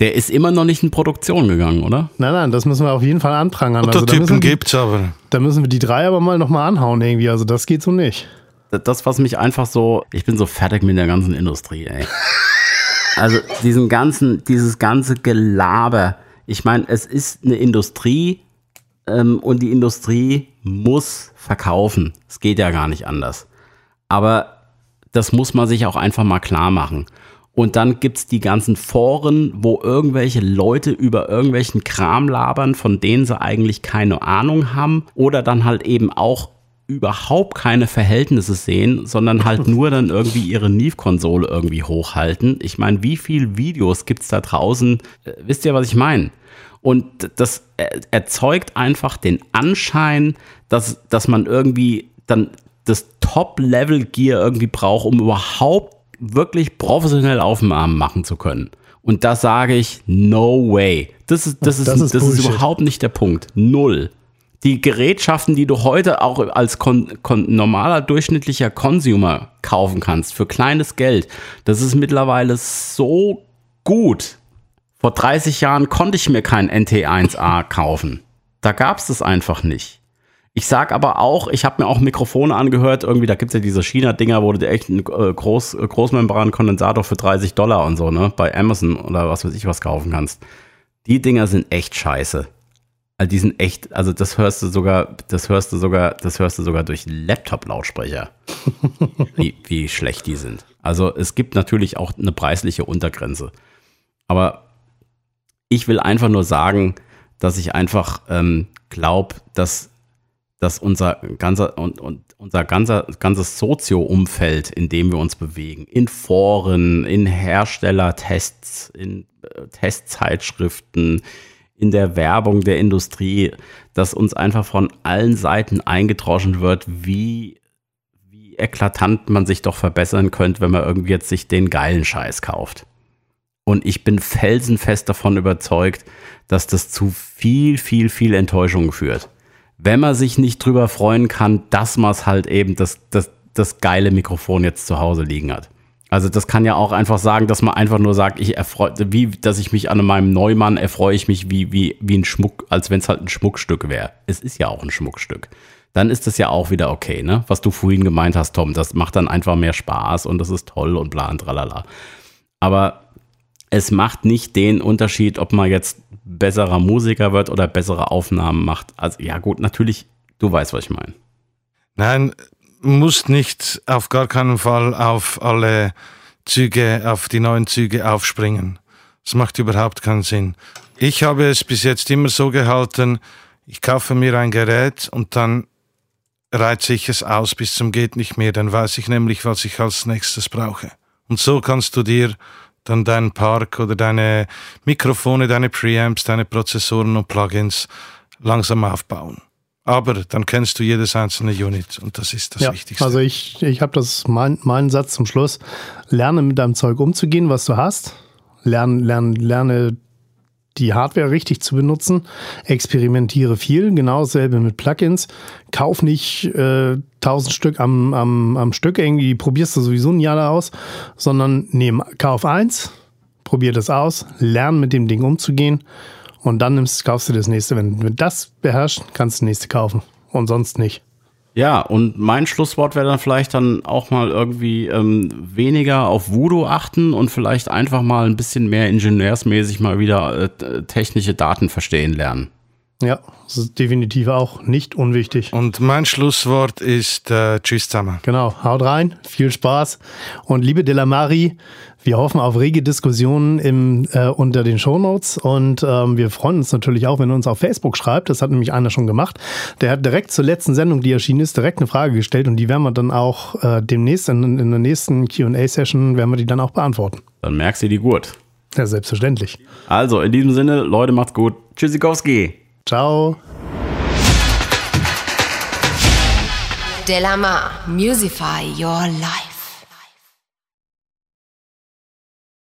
S1: Der ist immer noch nicht in Produktion gegangen, oder?
S3: Nein, nein, das müssen wir auf jeden Fall anprangern.
S4: Prototypen also, gibt's aber.
S3: Da müssen wir die drei aber mal nochmal anhauen irgendwie. Also das geht so nicht.
S1: Das, was mich einfach so, ich bin so fertig mit der ganzen Industrie, ey. Also diesen ganzen, dieses ganze Gelaber. Ich meine, es ist eine Industrie ähm, und die Industrie muss verkaufen. Es geht ja gar nicht anders. Aber das muss man sich auch einfach mal klar machen. Und dann gibt's die ganzen Foren, wo irgendwelche Leute über irgendwelchen Kram labern, von denen sie eigentlich keine Ahnung haben. Oder dann halt eben auch überhaupt keine Verhältnisse sehen, sondern halt nur dann irgendwie ihre Neve-Konsole irgendwie hochhalten. Ich meine, wie viele Videos gibt's da draußen? Äh, wisst ihr, was ich meine? Und das erzeugt einfach den Anschein, dass, dass man irgendwie dann das Top-Level-Gear irgendwie braucht, um überhaupt wirklich professionell Aufnahmen machen zu können. Und da sage ich, no way. Das ist, das ist, das ist, das ist überhaupt nicht der Punkt. Null. Die Gerätschaften, die du heute auch als kon, kon, normaler durchschnittlicher Consumer kaufen kannst für kleines Geld, das ist mittlerweile so gut. Vor 30 Jahren konnte ich mir kein NT1A kaufen. Da gab es das einfach nicht. Ich sag aber auch, ich habe mir auch Mikrofone angehört, irgendwie, da gibt's ja diese China-Dinger, wo du echt einen äh, Groß, äh, Großmembran-Kondensator für 30 Dollar und so, ne, bei Amazon oder was weiß ich was kaufen kannst. Die Dinger sind echt scheiße. Also die sind echt, also das hörst du sogar, das hörst du sogar, das hörst du sogar durch Laptop-Lautsprecher, wie, wie schlecht die sind. Also es gibt natürlich auch eine preisliche Untergrenze. Aber ich will einfach nur sagen, dass ich einfach ähm, glaube, dass dass unser ganzer und, und unser ganzer, ganzes Sozio-Umfeld, in dem wir uns bewegen, in Foren, in Herstellertests, in äh, Testzeitschriften, in der Werbung der Industrie, dass uns einfach von allen Seiten eingedroschen wird, wie, wie eklatant man sich doch verbessern könnte, wenn man irgendwie jetzt sich den geilen Scheiß kauft. Und ich bin felsenfest davon überzeugt, dass das zu viel, viel, viel Enttäuschung führt. Wenn man sich nicht drüber freuen kann, dass man es halt eben das, das, das geile Mikrofon jetzt zu Hause liegen hat. Also das kann ja auch einfach sagen, dass man einfach nur sagt, ich erfreue, wie, dass ich mich an meinem Neumann erfreue ich mich wie, wie, wie ein Schmuck, als wenn es halt ein Schmuckstück wäre. Es ist ja auch ein Schmuckstück. Dann ist das ja auch wieder okay, ne? Was du vorhin gemeint hast, Tom, das macht dann einfach mehr Spaß und das ist toll und bla und tralala. Aber es macht nicht den Unterschied, ob man jetzt besserer Musiker wird oder bessere Aufnahmen macht. Also ja gut, natürlich, du weißt, was ich meine.
S4: Nein, muss nicht auf gar keinen Fall auf alle Züge, auf die neuen Züge aufspringen. Das macht überhaupt keinen Sinn. Ich habe es bis jetzt immer so gehalten, ich kaufe mir ein Gerät und dann reize ich es aus bis zum geht nicht mehr, dann weiß ich nämlich, was ich als nächstes brauche. Und so kannst du dir dann deinen Park oder deine Mikrofone, deine Preamps, deine Prozessoren und Plugins langsam aufbauen. Aber dann kennst du jedes einzelne Unit und das ist das
S3: ja,
S4: Wichtigste.
S3: Also ich, ich habe das, mein, meinen Satz zum Schluss. Lerne mit deinem Zeug umzugehen, was du hast. Lerne, lerne, lerne die Hardware richtig zu benutzen. Experimentiere viel. Genau dasselbe mit Plugins. Kauf nicht äh, 1000 Stück am, am, am Stück. Irgendwie probierst du sowieso ein Jahr aus, sondern nehm, kauf eins, probier das aus, lern mit dem Ding umzugehen und dann nimmst, kaufst du das nächste. Wenn du das beherrschst, kannst du das nächste kaufen und sonst nicht.
S1: Ja, und mein Schlusswort wäre dann vielleicht dann auch mal irgendwie ähm, weniger auf Voodoo achten und vielleicht einfach mal ein bisschen mehr ingenieursmäßig mal wieder äh, technische Daten verstehen lernen.
S3: Ja, das ist definitiv auch nicht unwichtig.
S4: Und mein Schlusswort ist äh, Tschüss zusammen.
S3: Genau, haut rein, viel Spaß. Und liebe Delamari, wir hoffen auf rege Diskussionen im, äh, unter den Shownotes und ähm, wir freuen uns natürlich auch, wenn ihr uns auf Facebook schreibt. Das hat nämlich einer schon gemacht. Der hat direkt zur letzten Sendung, die erschienen ist, direkt eine Frage gestellt und die werden wir dann auch äh, demnächst in, in der nächsten Q&A-Session werden wir die dann auch beantworten.
S1: Dann merkst du die gut.
S3: Ja, selbstverständlich.
S1: Also, in diesem Sinne, Leute, macht's gut. Tschüssikowski.
S3: Ciao.
S2: Delamar, Musify Your Life.